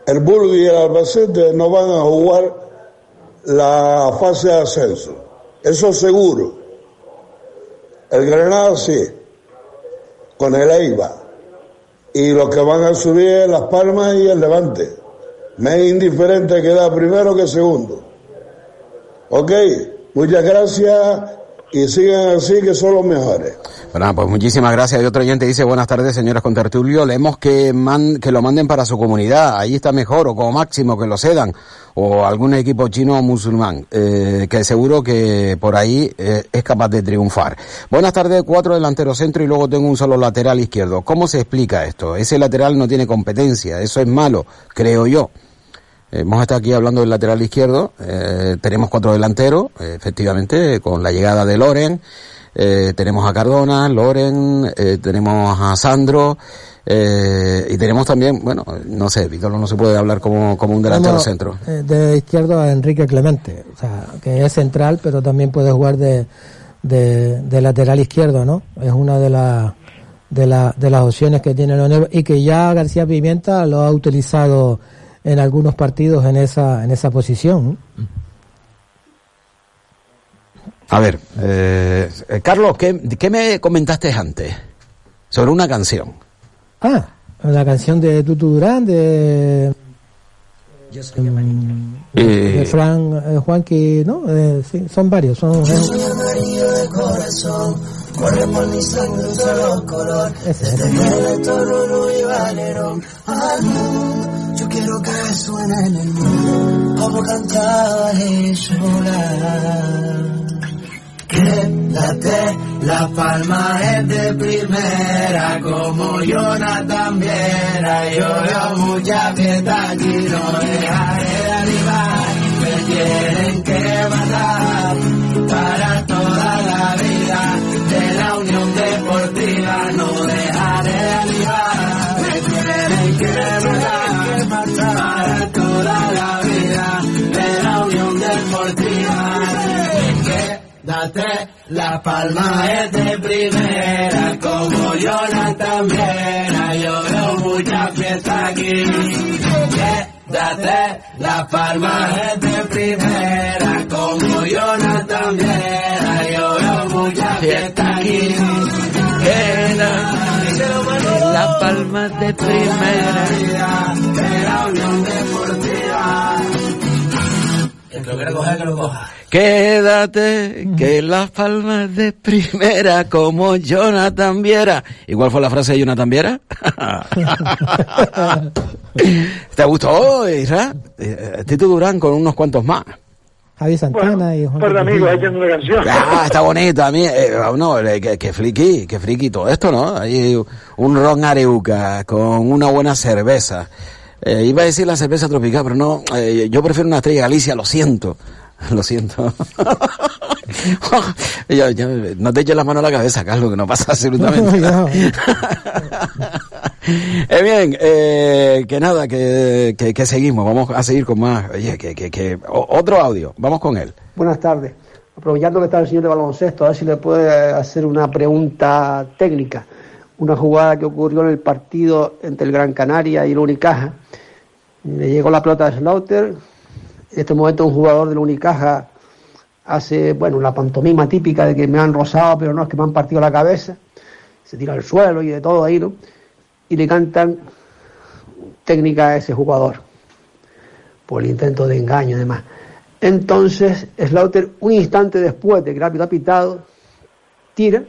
El Burgo y el Albacete no van a jugar la fase de ascenso. Eso seguro. El Granada sí, con el Eibar. Y los que van a subir es Las Palmas y el Levante. Me es indiferente quedar primero que segundo. Ok, muchas gracias y sigan así que son los mejores. Bueno, pues muchísimas gracias. Y otro oyente dice, buenas tardes, señoras con tertulio. Leemos que, man- que lo manden para su comunidad. Ahí está mejor, o como máximo que lo cedan. O algún equipo chino o musulmán, eh, que seguro que por ahí eh, es capaz de triunfar. Buenas tardes, cuatro delanteros centro y luego tengo un solo lateral izquierdo. ¿Cómo se explica esto? Ese lateral no tiene competencia. Eso es malo, creo yo. Hemos estado aquí hablando del lateral izquierdo. eh, tenemos cuatro delanteros, eh, efectivamente, con la llegada de Loren. eh, tenemos a Cardona, Loren, eh, tenemos a Sandro. eh, y tenemos también, bueno, no sé, Víctor no se puede hablar como, como un delantero centro. eh, de izquierdo a Enrique Clemente, o sea, que es central, pero también puede jugar de, de, de lateral izquierdo, ¿no? Es una de, las de, la, de las opciones que tiene Leonel y que ya García Pimienta lo ha utilizado en algunos partidos en esa, en esa posición. A ver, eh, eh, Carlos, ¿qué, ¿qué me comentaste antes? Sobre una canción. Ah, la canción de Tutu Durán, de, mm, de, Eh, de Fran eh, Juanqui, ¿no? Eh, sí, son varios, son... Soy amarillo de corazón, corre por mi sangre un solo color. Desde el toro y Valerón al mundo, yo quiero que suene en el mundo, como cantaba Jesús. Quédate, la palma es de primera, como Jonathan Viera. Yo veo mucha fiesta aquí, no dejaré de animar. Me tienen que matar para toda la vida de la Unión Deportiva. No dejaré de animar. Me tienen que matar toda la vida de la Unión Deportiva. Quédate, la palma es de primera, como Jonathan Viera, yo veo mucha fiesta aquí. Quédate, la palma es de primera, como Jonathan Viera, yo veo mucha fiesta aquí. Quédate, la palma de primera, de la Unión Deportiva. El que lo quiera coger, que lo coja. Quédate, que las palmas de primera como Jonathan Viera. ¿Igual fue la frase de Jonathan Viera? ¿Te gustó, Isra? Eh, Tito Durán con unos cuantos más. Javi Santana y Juan de amigos echando una canción. Ah, está bonita. A mí, eh, no, eh, que, que friki, que friki todo esto, ¿no? Hay un ron areuca con una buena cerveza. Eh, iba a decir la cerveza tropical, pero no, eh, yo prefiero una estrella Galicia, lo siento. Lo siento. Ya- ya, no te eches la mano a la cabeza, Carlos, que no pasa absolutamente nada. Eh, bien, eh, que nada, que, que, seguimos, vamos a seguir con más. Oye, que, que, que otro audio, vamos con él. Buenas tardes. Aprovechando que está el señor de baloncesto, a ver si le puede hacer una pregunta técnica. Una jugada que ocurrió en el partido entre el Gran Canaria y el Unicaja. Le llegó la pelota de Slaughter. En este momento un jugador del Unicaja hace, bueno, la pantomima típica de que me han rozado, pero no es que me han partido la cabeza. Se tira al suelo y de todo ahí, ¿no? Y le cantan técnica a ese jugador por el intento de engaño y demás. Entonces, Slaughter, un instante después de que árbitro ha pitado, tira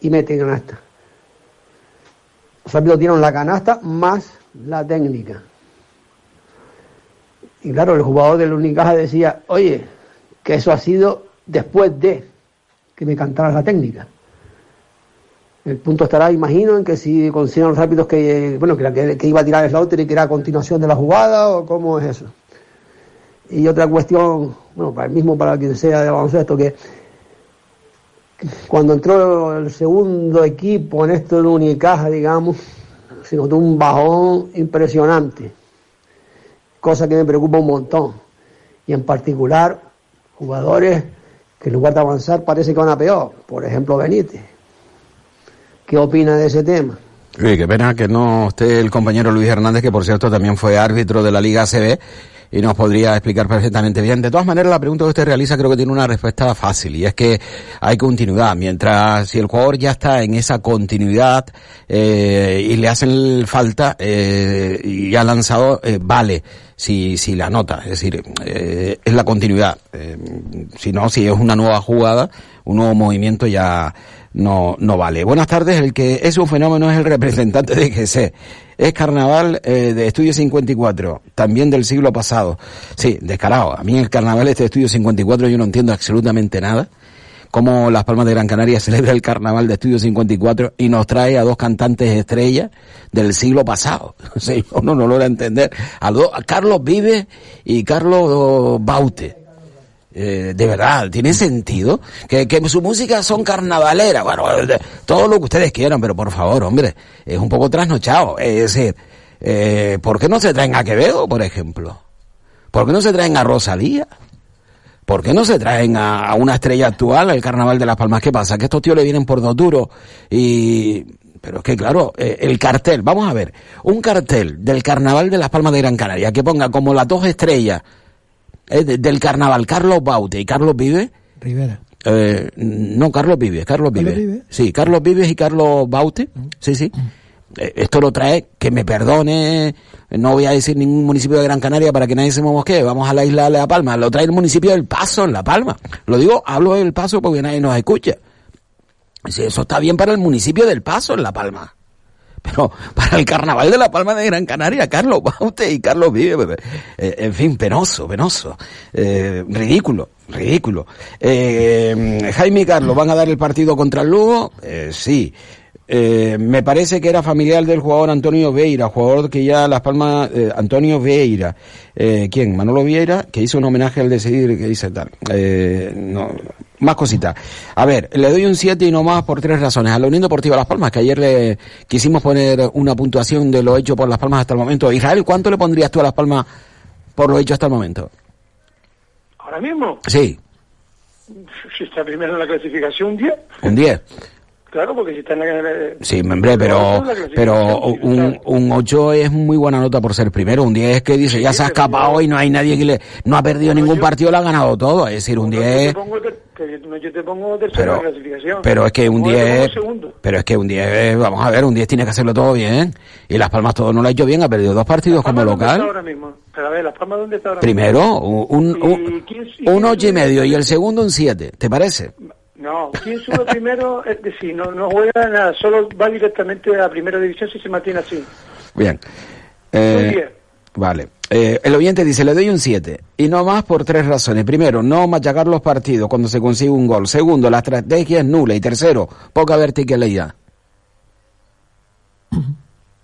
y mete en canasta. Los árbitros tiran la canasta más la técnica. Y claro, el jugador del Unicaja decía, oye, que eso ha sido después de que me cantara la técnica. El punto estará, imagino, en que si consideran los árbitros que, bueno, que, que iba a tirar Slaughter y que era a continuación de la jugada, o cómo es eso. Y otra cuestión, bueno, para el mismo, para quien sea de baloncesto, que cuando entró el segundo equipo en esto de Unicaja, digamos, se notó un bajón impresionante, cosa que me preocupa un montón. Y en particular, jugadores que en lugar de avanzar parece que van a peor, por ejemplo Benítez. ¿Qué opina de ese tema? Uy, qué pena que no esté el compañero Luis Hernández, que por cierto también fue árbitro de la Liga ACB y nos podría explicar perfectamente bien. De todas maneras, la pregunta que usted realiza creo que tiene una respuesta fácil y es que hay continuidad. Mientras si el jugador ya está en esa continuidad eh, y le hacen falta eh, y ha lanzado, eh, vale si, si la nota. Es decir, eh, es la continuidad. Si no, si es una nueva jugada, un nuevo movimiento ya no, no vale. Buenas tardes, el que es un fenómeno es el representante de GC. Es carnaval eh, de Estudio 54, también del siglo pasado. Sí, descarado. A mí el carnaval este de Estudio 54 yo no entiendo absolutamente nada. Cómo Las Palmas de Gran Canaria celebra el carnaval de Estudio 54 y nos trae a dos cantantes estrellas del siglo pasado. O sea, yo no, no lo voy a entender. A, dos- a Carlos Vive y Carlos Baute. Eh, de verdad, ¿tiene sentido? Que, que su música son carnavalera, bueno, todo lo que ustedes quieran, pero por favor, hombre, es un poco trasnochado. Es decir, eh, ¿por qué no se traen a Quevedo, por ejemplo? ¿Por qué no se traen a Rosalía? ¿Por qué no se traen a, a una estrella actual al Carnaval de Las Palmas? ¿Qué pasa? Que estos tíos le vienen por dos duros y... Pero es que claro, eh, el cartel, vamos a ver, un cartel del Carnaval de Las Palmas de Gran Canaria que ponga como las dos estrellas eh, de- del carnaval Carlos Baute y Carlos Vive. Rivera. Eh, no, Carlos Vives, Carlos Vives. Vives? Sí, Carlos Vives y Carlos Baute. Sí, sí. Eh, esto lo trae, que me perdone, no voy a decir ningún municipio de Gran Canaria para que nadie se mosquee, vamos a la isla de La Palma, lo trae el municipio del Paso en La Palma. Lo digo, hablo del Paso porque nadie nos escucha. Eso está bien para el municipio del Paso en La Palma. Pero para el carnaval de La Palma de Gran Canaria, Carlos Baute y Carlos Vive, eh, en fin, penoso, penoso, eh, ridículo, ridículo. Eh, Jaime y Carlos van a dar el partido contra el Lugo, eh, sí. Eh, me parece que era familiar del jugador Antonio Vieira, jugador que ya Las Palmas, Antonio Vieira, eh, ¿quién? Manolo Vieira, que hizo un homenaje al decidir, que dice tal. No, más cositas. A ver, le doy un 7 y no más por tres razones. A la Unión Deportiva Las Palmas, que ayer le quisimos poner una puntuación de lo hecho por Las Palmas hasta el momento. Israel, ¿cuánto le pondrías tú a Las Palmas por lo hecho hasta el momento? Ahora mismo, Sí, si está primero en la clasificación, un 10. un 10. Claro, porque si está en la... Sí, hombre, pero, pero un, un 8 es muy buena nota por ser primero. Un 10 es que dice, ya se ha escapado y no hay nadie que le, no ha perdido ningún partido, lo ha ganado todo. Es decir, un Yo 10, yo te pongo tercero en la clasificación. pero es que un Como yo te pongo 10, segundo. pero es que un 10, vamos a ver, un 10 tiene que hacerlo todo bien. Y Las Palmas todo no lo ha hecho bien, ha perdido dos partidos como ¿Dónde está local. ahora mismo? Pero a ver, ¿Las Palmas dónde está ahora Primero, un, un, un, un 8 y medio y el segundo un 7, ¿te parece? mismo? No, ¿quién sube primero? Es decir, no, no juega nada, solo va directamente a primera división si se mantiene así. Bien. Un Eh, 10. Vale. Eh, el oyente dice, le doy un 7. Y no más por tres razones. Primero, no machacar los partidos cuando se consigue un gol. Segundo, la estrategia es nula. Y tercero, poca verticalidad.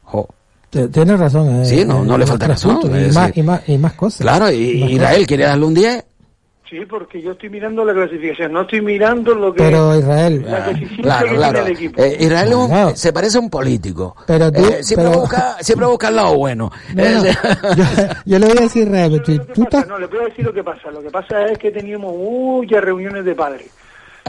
Jo. Tienes razón. eh, Sí, no, no le falta razón, puntos, Y más, y, más, y más cosas. Claro, y Más Israel, ¿quiere darle un 10? Sí, porque yo estoy mirando la clasificación, no estoy mirando lo que... Pero Israel... La deficiencia Claro, que claro. tiene el equipo. Eh, Israel es un- Claro. se parece a un político. Pero tú- Eh, siempre, pero- busca, siempre busca el lado bueno. No, no, Eh, yo, yo le voy a decir, Israel, tú, tú estás... No, le voy a decir lo que pasa. Lo que pasa es que teníamos muchas reuniones de padres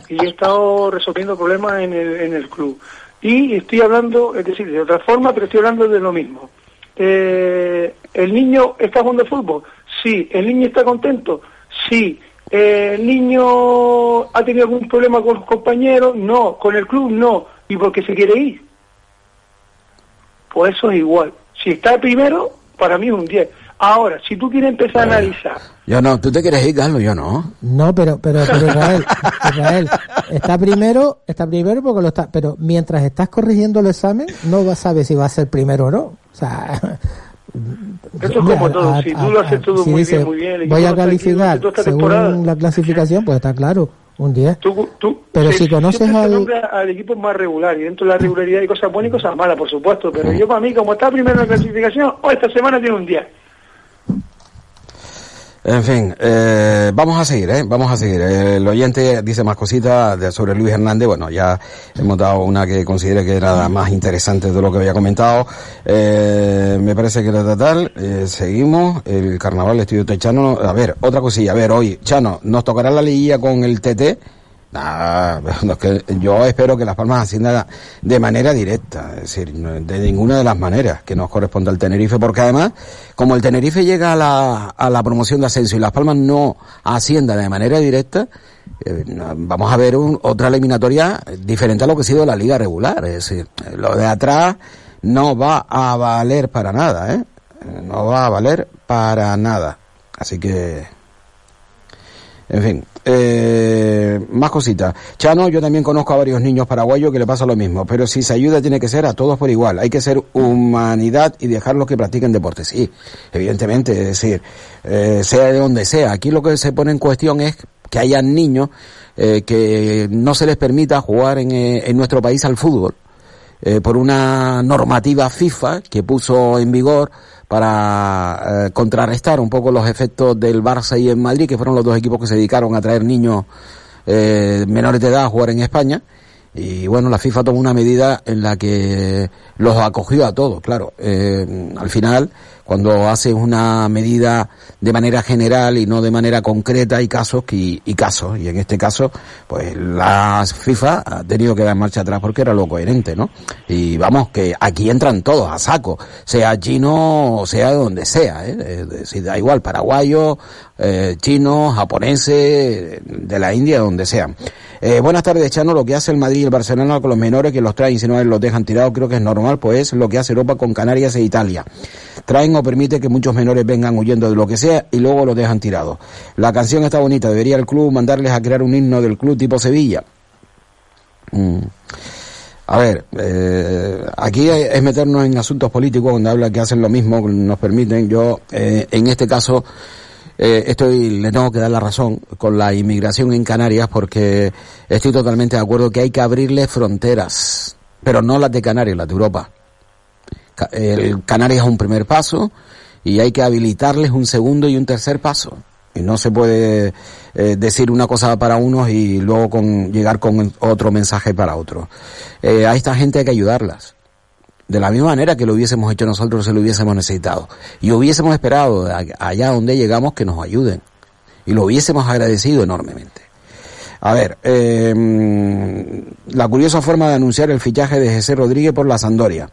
y he estado resolviendo problemas en el, en el club. Y estoy hablando, es decir, de otra forma, pero estoy hablando de lo mismo. Eh, ¿El niño está jugando fútbol? Sí. ¿El niño está contento? Sí. Eh, ¿El niño ha tenido algún problema con los compañeros? No. ¿Con el club? No. ¿Y por qué se quiere ir? Pues eso es igual. Si está primero, para mí es un 10. Ahora, si tú quieres empezar a analizar, yo no, tú te quieres ir, Carlos, yo no. No, pero, pero, pero Israel, Israel, está primero, está primero porque lo está, pero mientras estás corrigiendo el examen, no vas sabes si va a ser primero o no. O sea, Esto es como todo, si tú lo haces todo muy bien, muy bien, voy a calificar esta según la clasificación, pues está claro, un 10. tú, tú Pero si conoces al- al equipo más regular y dentro de la regularidad hay cosas buenas y cosas malas, por supuesto, pero yo para mí, como está primero en la clasificación, oh, esta semana tiene un 10. En fin, eh, vamos a seguir, ¿eh? Vamos a seguir. El oyente dice más cositas sobre Luis Hernández. Bueno, ya hemos dado una que considere que era la más interesante de lo que había comentado. Eh, me parece que era tal. Eh, seguimos. El carnaval, el estudio de Chano. A ver, otra cosilla. A ver, hoy, Chano, ¿nos tocará la liguilla con el TT? Nah, no, que yo espero que Las Palmas ascienda de manera directa, es decir, de ninguna de las maneras que nos corresponde al Tenerife, porque además, como el Tenerife llega a la, a la promoción de ascenso y Las Palmas no ascienda de manera directa, eh, vamos a ver un- otra eliminatoria diferente a lo que ha sido la liga regular, es decir, lo de atrás no va a valer para nada, ¿eh? No va a valer para nada. Así que, en fin, eh, más cositas. Chano, yo también conozco a varios niños paraguayos que le pasa lo mismo, pero si se ayuda tiene que ser a todos por igual. Hay que ser humanidad y dejarlos que practiquen deporte. Sí, evidentemente, es decir, eh, sea de donde sea. Aquí lo que se pone en cuestión es que hayan niños eh, que no se les permita jugar en, eh, en nuestro país al fútbol eh, por una normativa FIFA que puso en vigor para eh, contrarrestar un poco los efectos del Barça y el Madrid, que fueron los dos equipos que se dedicaron a traer niños eh, menores de edad a jugar en España. Y bueno, la FIFA tomó una medida en la que los acogió a todos, claro. Eh, al final, cuando haces una medida de manera general y no de manera concreta, hay casos y, y casos. Y en este caso, pues la FIFA ha tenido que dar marcha atrás porque era lo coherente, ¿no? Y vamos, que aquí entran todos a saco, sea chino o sea de donde sea, ¿eh? Decir, da igual, paraguayo, eh, chinos, japoneses, de la India, donde sean. Eh, buenas tardes, Chano. Lo que hace el Madrid y el Barcelona con los menores que los traen, si no los dejan tirados, creo que es normal, pues es lo que hace Europa con Canarias e Italia. Traen o permite que muchos menores vengan huyendo de lo que sea y luego los dejan tirados. La canción está bonita, debería el club mandarles a crear un himno del club tipo Sevilla. Mm. A ver, eh, aquí es meternos en asuntos políticos donde habla que hacen lo mismo, nos permiten. Yo, eh, en este caso, eh, estoy, le tengo que dar la razón con la inmigración en Canarias porque estoy totalmente de acuerdo que hay que abrirle fronteras, pero no las de Canarias, las de Europa. El Canarias es un primer paso y hay que habilitarles un segundo y un tercer paso. Y no se puede eh, decir una cosa para unos y luego con, llegar con otro mensaje para otros. Eh, a esta gente hay que ayudarlas. De la misma manera que lo hubiésemos hecho nosotros si lo hubiésemos necesitado. Y hubiésemos esperado allá donde llegamos que nos ayuden. Y lo hubiésemos agradecido enormemente. A ver, mm, la curiosa forma de anunciar el fichaje de José Rodríguez por la Sandoria.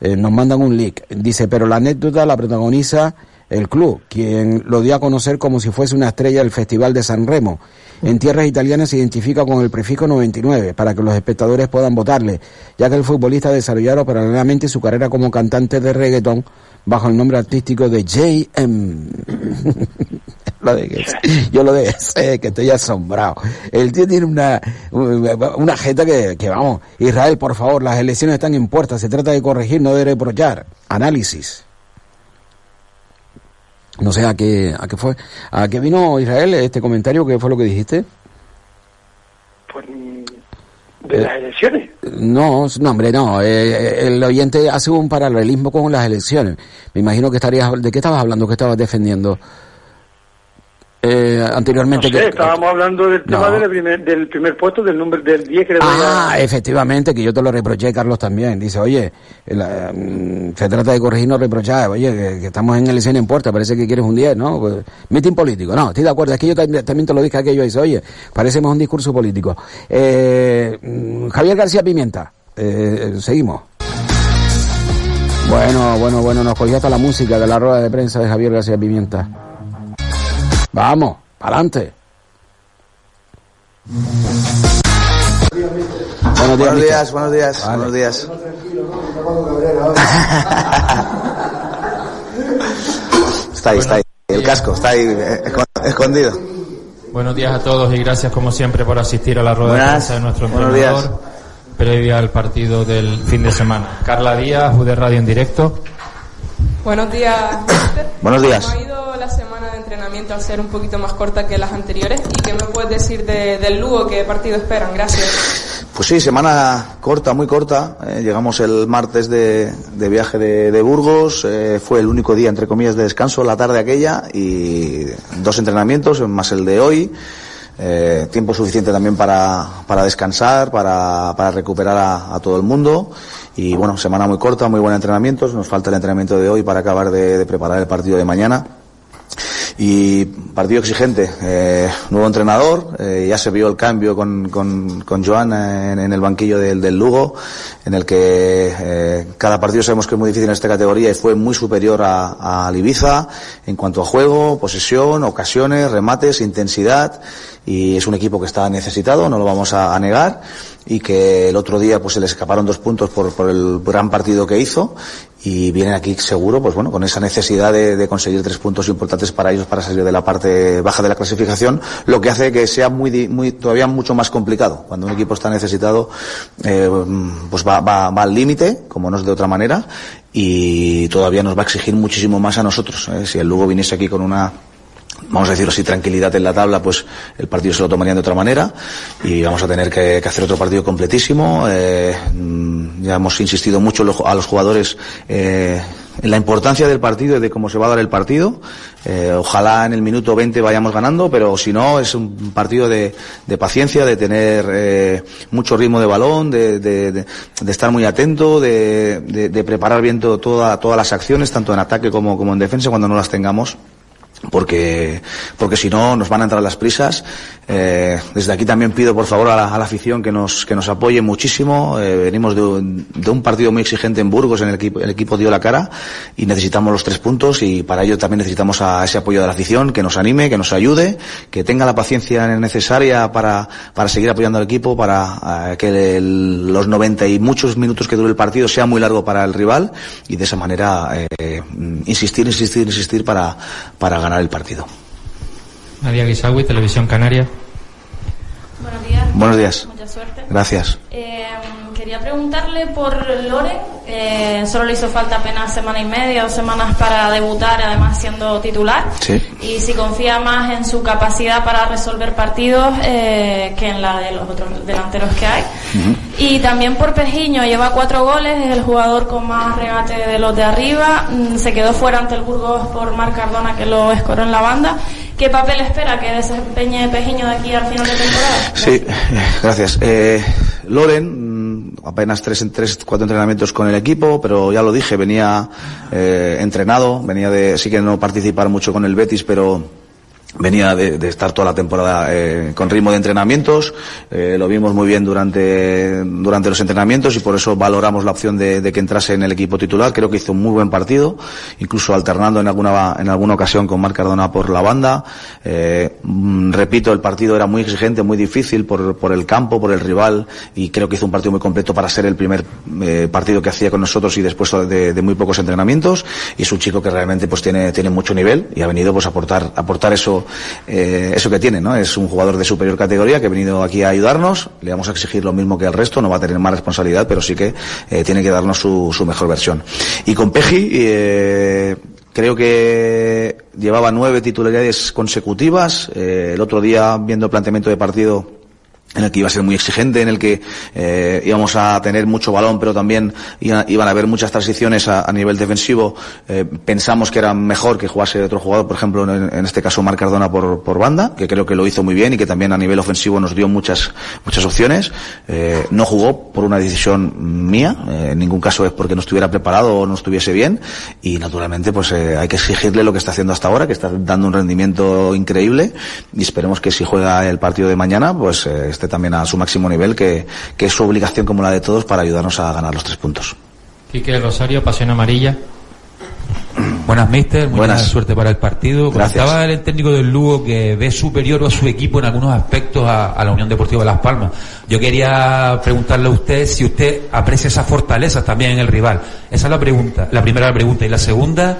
Eh, nos mandan un leak. Dice, pero la anécdota la protagoniza el club, quien lo dio a conocer como si fuese una estrella del Festival de San Remo. En tierras italianas se identifica con el prefijo 99 para que los espectadores puedan votarle, ya que el futbolista desarrolló paralelamente su carrera como cantante de reggaeton bajo el nombre artístico de J.M. lo de que- yo lo de que estoy asombrado. El tío tiene una, una jeta que, que vamos, Israel, por favor, las elecciones están en puerta, se trata de corregir, no de reprochar. Análisis. No sé a qué, a qué fue, a qué vino Israel este comentario, qué fue lo que dijiste. Pues, de las elecciones. No, no, hombre, no. eh, el oyente hace un paralelismo con las elecciones. Me imagino que estarías, ¿de qué estabas hablando? ¿Qué estabas defendiendo? Eh, anteriormente. No sé, que, estábamos hablando del tema No. del, primer, del primer puesto, del número del 10 que le Ah, a- efectivamente, que yo te lo reproché, Carlos, también. Dice, oye, la- mm, se trata de corregirnos reprochar, oye, que, que estamos en el escena en puerta, parece que quieres un 10, ¿no? Pues, mitin político, no, estoy de acuerdo, es que yo también, también te lo dije aquello, dice, oye, parecemos un discurso político. Eh, mm, Javier García Pimienta, eh, seguimos. Bueno, bueno, bueno, nos cogió hasta la música de la rueda de prensa de Javier García Pimienta. Vamos, adelante. Buenos días, Buenos mister. días, buenos días, Vale. buenos días. Está ahí, está ahí. El casco está ahí eh, esco- escondido. Buenos días a todos y gracias como siempre por asistir a la rueda de Buenas, prensa de nuestro entrenador previa al partido del fin de semana. Carla Díaz, UD Radio en directo. Buenos días, mister. Buenos días. ¿Cómo ha ido la semana de entrenamiento al ser un poquito más corta que las anteriores? ¿Y qué me puedes decir de- del Lugo? ¿Qué partido esperan? Gracias. Pues sí, semana corta, muy corta. Eh, llegamos el martes de, de viaje de, de Burgos. eh, fue el único día, entre comillas, de descanso, la tarde aquella. Y dos entrenamientos, más el de hoy. Eh, tiempo suficiente también para, para descansar, para, para recuperar a, a todo el mundo. Y bueno, semana muy corta, muy buen entrenamiento. Nos falta el entrenamiento de hoy para acabar de- de preparar el partido de mañana. Y partido exigente, eh, nuevo entrenador, eh, ya se vio el cambio con, con, con Joan en, el banquillo del, del Lugo, en el que eh, cada partido sabemos que es muy difícil en esta categoría y fue muy superior a, a Ibiza en cuanto a juego, posesión, ocasiones, remates, intensidad y es un equipo que está necesitado, no lo vamos a, negar y que el otro día pues se le escaparon dos puntos por, por el gran partido que hizo y vienen aquí seguro, pues bueno, con esa necesidad de, conseguir tres puntos importantes para ellos para salir de la parte baja de la clasificación, lo que hace que sea muy, muy todavía mucho más complicado. Cuando un equipo está necesitado, eh, pues va, va, va al límite, como no es de otra manera, y todavía nos va a exigir muchísimo más a nosotros. ¿eh? Si el Lugo viniese aquí con una vamos a decirlo así, tranquilidad en la tabla, pues el partido se lo tomarían de otra manera y vamos a tener que, hacer otro partido completísimo. Eh, mm, ya hemos insistido mucho a los jugadores eh, en la importancia del partido y de cómo se va a dar el partido. Eh, ojalá en el minuto 20 vayamos ganando, pero si no, es un partido de, de paciencia, de tener eh, mucho ritmo de balón, de, de- estar muy atento, de, preparar bien to- toda- todas las acciones, tanto en ataque como en defensa, cuando no las tengamos porque porque si no nos van a entrar las prisas. Eh, desde aquí también pido por favor a la, afición que nos que nos apoye muchísimo. Eh, venimos de un, partido muy exigente en Burgos en el equipo el equipo dio la cara y necesitamos los tres puntos y para ello también necesitamos a ese apoyo de la afición que nos anime que nos ayude que tenga la paciencia necesaria para para seguir apoyando al equipo para eh, que los 90 y muchos minutos que dure el partido sea muy largo para el rival y de esa manera insistir insistir insistir para para ganar el partido Nadia Guisagui, Televisión Canaria. Buenos días. Buenos días. Mucha suerte. Gracias. Eh, quería preguntarle por Loren. Eh, solo le hizo falta apenas semana y media o semanas para debutar, además siendo titular. Sí. Y si confía más en su capacidad para resolver partidos eh, que en la de los otros delanteros que hay. Y también por Pejiño, lleva cuatro goles, es el jugador con más regate de los de arriba. Mm, Se quedó fuera ante el Burgos por Marc Cardona que lo escoró en la banda. ¿Qué papel espera que desempeñe Pejiño de aquí al final de temporada? Sí, eh, gracias. Eh, Loren, apenas tres, tres, cuatro entrenamientos con el equipo, pero ya lo dije, venía eh, entrenado, venía de, sí que no participar mucho con el Betis, pero venía de, estar toda la temporada eh, con ritmo de entrenamientos, eh, lo vimos muy bien durante, durante los entrenamientos y por eso valoramos la opción de, que entrase en el equipo titular. Creo que hizo un muy buen partido, incluso alternando en alguna, en alguna ocasión con Marc Cardona por la banda. Eh, mm, repito, el partido era muy exigente, muy difícil por, por el campo, por el rival y creo que hizo un partido muy completo para ser el primer partido que hacía con nosotros y después de, muy pocos entrenamientos y es un chico que realmente pues tiene, tiene mucho nivel y ha venido pues aportar, aportar eso eh, eso que tiene, ¿no? Es un jugador de superior categoría que ha venido aquí a ayudarnos, le vamos a exigir lo mismo que al resto, no va a tener más responsabilidad, pero sí que eh, tiene que darnos su, mejor versión. Y con Peji, eh, Creo que llevaba nueve titularidades consecutivas. Eh, el otro día, viendo el planteamiento de partido, en el que iba a ser muy exigente, en el que eh, íbamos a tener mucho balón, pero también iba- iban a haber muchas transiciones a, nivel defensivo. Eh, pensamos que era mejor que jugase otro jugador, por ejemplo, en, este caso Marc Cardona por, por banda, que creo que lo hizo muy bien y que también a nivel ofensivo nos dio muchas muchas opciones. Eh, no jugó por una decisión mía, eh, en ningún caso es porque no estuviera preparado o no estuviese bien y naturalmente pues eh, hay que exigirle lo que está haciendo hasta ahora, que está dando un rendimiento increíble y esperemos que si juega el partido de mañana pues eh, esté también a su máximo nivel, que, que es su obligación como la de todos para ayudarnos a ganar los tres puntos. Quique Rosario, Pasión Amarilla. Buenas, mister. Muy Buenas. buena suerte para el partido. Comentaba el técnico del Lugo que ve superior a su equipo en algunos aspectos a, a la Unión Deportiva de Las Palmas. Yo quería preguntarle a usted si usted aprecia esas fortalezas también en el rival. Esa es la pregunta, la primera pregunta. Y la segunda,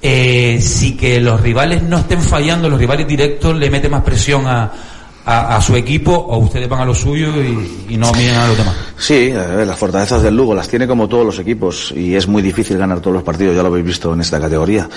eh, si que los rivales no estén fallando, los rivales directos le meten más presión a, a, a su equipo o ustedes van a lo suyo y, no miren a los demás. Sí, ver, las fortalezas del Lugo las tiene como todos los equipos y es muy difícil ganar todos los partidos, ya lo habéis visto en esta categoría.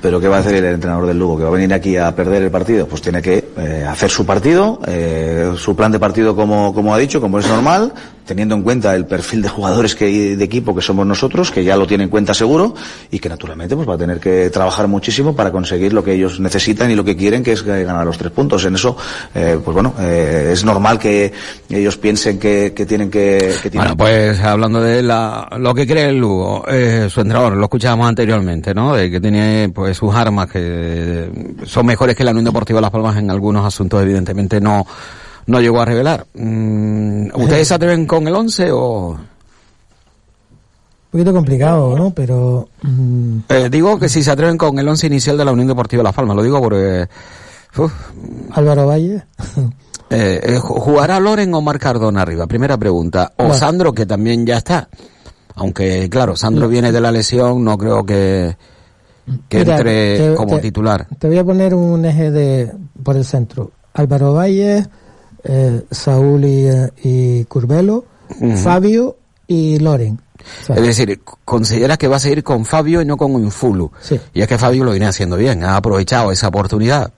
Pero ¿qué va a hacer el entrenador del Lugo? ¿Que va a venir aquí a perder el partido? Pues tiene que eh, hacer su partido, eh, su plan de partido como, como ha dicho, como es normal, teniendo en cuenta el perfil de jugadores que de equipo que somos nosotros, que ya lo tiene en cuenta seguro y que naturalmente pues va a tener que trabajar muchísimo para conseguir lo que ellos necesitan y lo que quieren, que es ganar los tres puntos. En eso, eh, pues bueno, eh, es normal que ellos piensen que, que tienen que, que tienen Bueno, pues hablando de la, lo que cree el Lugo, eh, su entrenador, lo escuchábamos anteriormente, ¿no? De que tiene pues sus armas que eh, son mejores que la Unión Deportiva Las Palmas en algunos asuntos, evidentemente no, no llegó a revelar. Mm, ¿Ustedes se atreven con el 11 o...? Un poquito complicado, ¿no? Pero mm, Eh, digo que si se atreven con el 11 inicial de la Unión Deportiva Las Palmas, lo digo porque... uf, Álvaro Valle, eh, eh, ju- ¿Jugará Loren o Marc Cardona arriba? Primera pregunta. O Bueno. Sandro, que también ya está. Aunque, claro, Sandro viene de la lesión, no creo que, que Mira, entre te- como te- titular. te voy a poner un eje de por el centro. Álvaro Valle, eh, Saúl y, eh, y Curvelo, Ujú. Fabio y Loren. Es decir, consideras que va a seguir con Fabio y no con Infulu. Sí. Y es que Fabio lo viene haciendo bien, ha aprovechado esa oportunidad.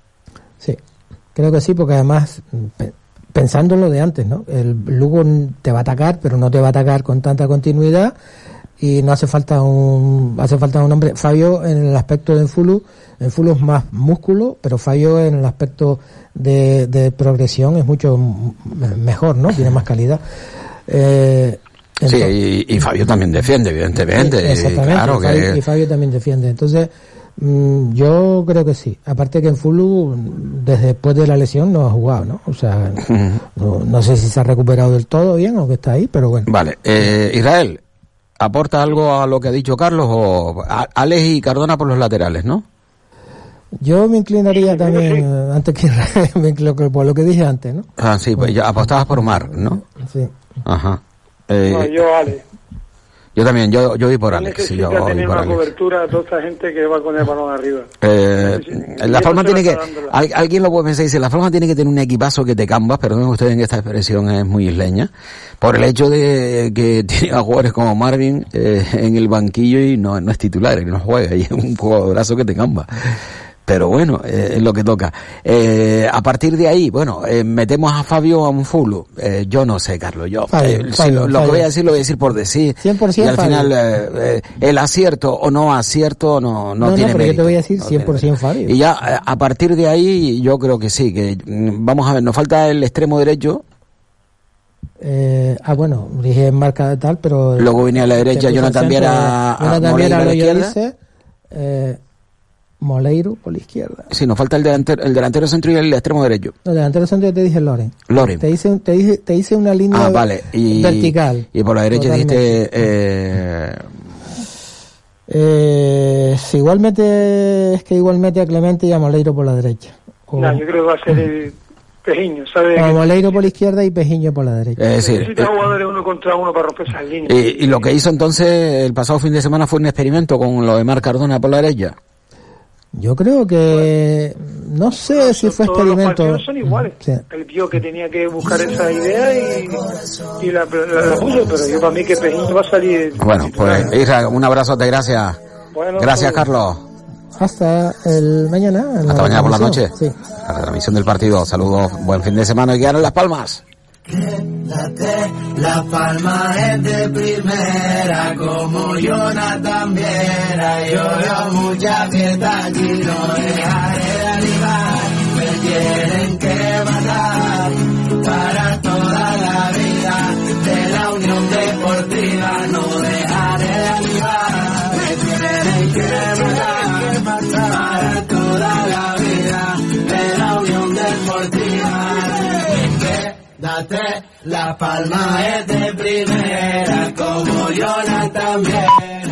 Sí, creo que sí, porque además, pe- pensando en lo de antes, ¿no? El Lugo te va a atacar, pero no te va a atacar con tanta continuidad y no hace falta un hace falta un hombre. Fabio en el aspecto de Enfulu, Enfulu es más músculo, pero Fabio en el aspecto de, de progresión es mucho mejor, ¿no? Tiene más calidad. Eh, Sí, y, y Fabio también defiende, evidentemente. Sí, y Exactamente, claro y, Fabio, que... y Fabio también defiende. Entonces, mm, yo creo que sí. Aparte que en Fulu, desde después de la lesión, no ha jugado, ¿no? O sea, no, no sé si se ha recuperado del todo bien o que está ahí, pero bueno. Vale, eh, Israel, ¿aporta algo a lo que ha dicho Carlos o a- Alex y Cardona por los laterales, no? Yo me inclinaría también, eh, antes que me por lo que dije antes, ¿no? Ah, sí, pues ya apostabas por Mar, ¿no? Sí. Ajá. Eh, No, yo, Ale. Yo también, yo, yo voy por Alex, yo tener por una Alex. cobertura a toda esta gente que va con el balón arriba. Eh, Sí, la eso tiene que, al- alguien lo puede pensar y dice, la Palma tiene que tener un equipazo que te cambas, perdón ustedes en esta expresión es muy isleña, por el hecho de que tiene a jugadores como Marvin eh, en el banquillo y no, no es titular, y no juega, y es un jugadorazo que te camba. Pero bueno, eh, es lo que toca. Eh, a partir de ahí, bueno, eh, metemos a Fabio a un fulo. Eh, yo no sé, Carlos, yo. Fabio, eh, si Fabio, lo, lo que voy a decir lo voy a decir por decir. 100% y al Fabio. final, eh, el acierto o no acierto no, no, No, no, tiene pero yo te mérito. voy a decir No tiene 100% Fabio. y ya a partir de ahí yo creo que sí, que mm, vamos a ver, nos falta el extremo derecho, Eh, ah, bueno, dije marca de tal, pero... Luego venía a la derecha Jonathan Viera Jonathan Viera lo dice, eh, Moleiro por la izquierda. sí, nos falta el delantero, el delantero centro y el extremo derecho. No, delantero centro yo te dije Loren. Loren. Te hice, te hice, te hice una línea Ah, vale. Y, vertical. Y por la derecha Totalmente. dijiste, eh, Eh, si igualmente, es que igualmente a Clemente y a Moleiro por la derecha. O, No, yo creo que va a ser el Pejiño, ¿sabes? o Moleiro por la izquierda y Pejiño por la derecha. es decir, Necesita jugadores uno contra uno para romper esas líneas. y, y lo que hizo entonces el pasado fin de semana fue un experimento con lo de Mar Cardona por la derecha. Yo creo que, no sé si fue Todos los experimento. partidos son iguales. Sí. Él vio que tenía que buscar esa idea y, y la, la- la puso, pero yo para mí que Pejiño va a salir. Bueno, pues Isra, un abrazote, gracias. Bueno, Gracias, pues, Carlos. Hasta el mañana. Hasta mañana por la noche. Sí. La transmisión del partido. Saludos, buen fin de semana y que ganen las palmas. Quédate, la palma es de primera, como Jonathan Viera. Yo veo mucha fiesta aquí, no dejaré de animar. Me tienen que matar para toda la vida de la Unión Deportiva. No dejaré de animar. Me tienen que matar para La palma es de primera, como Jonathan Viera.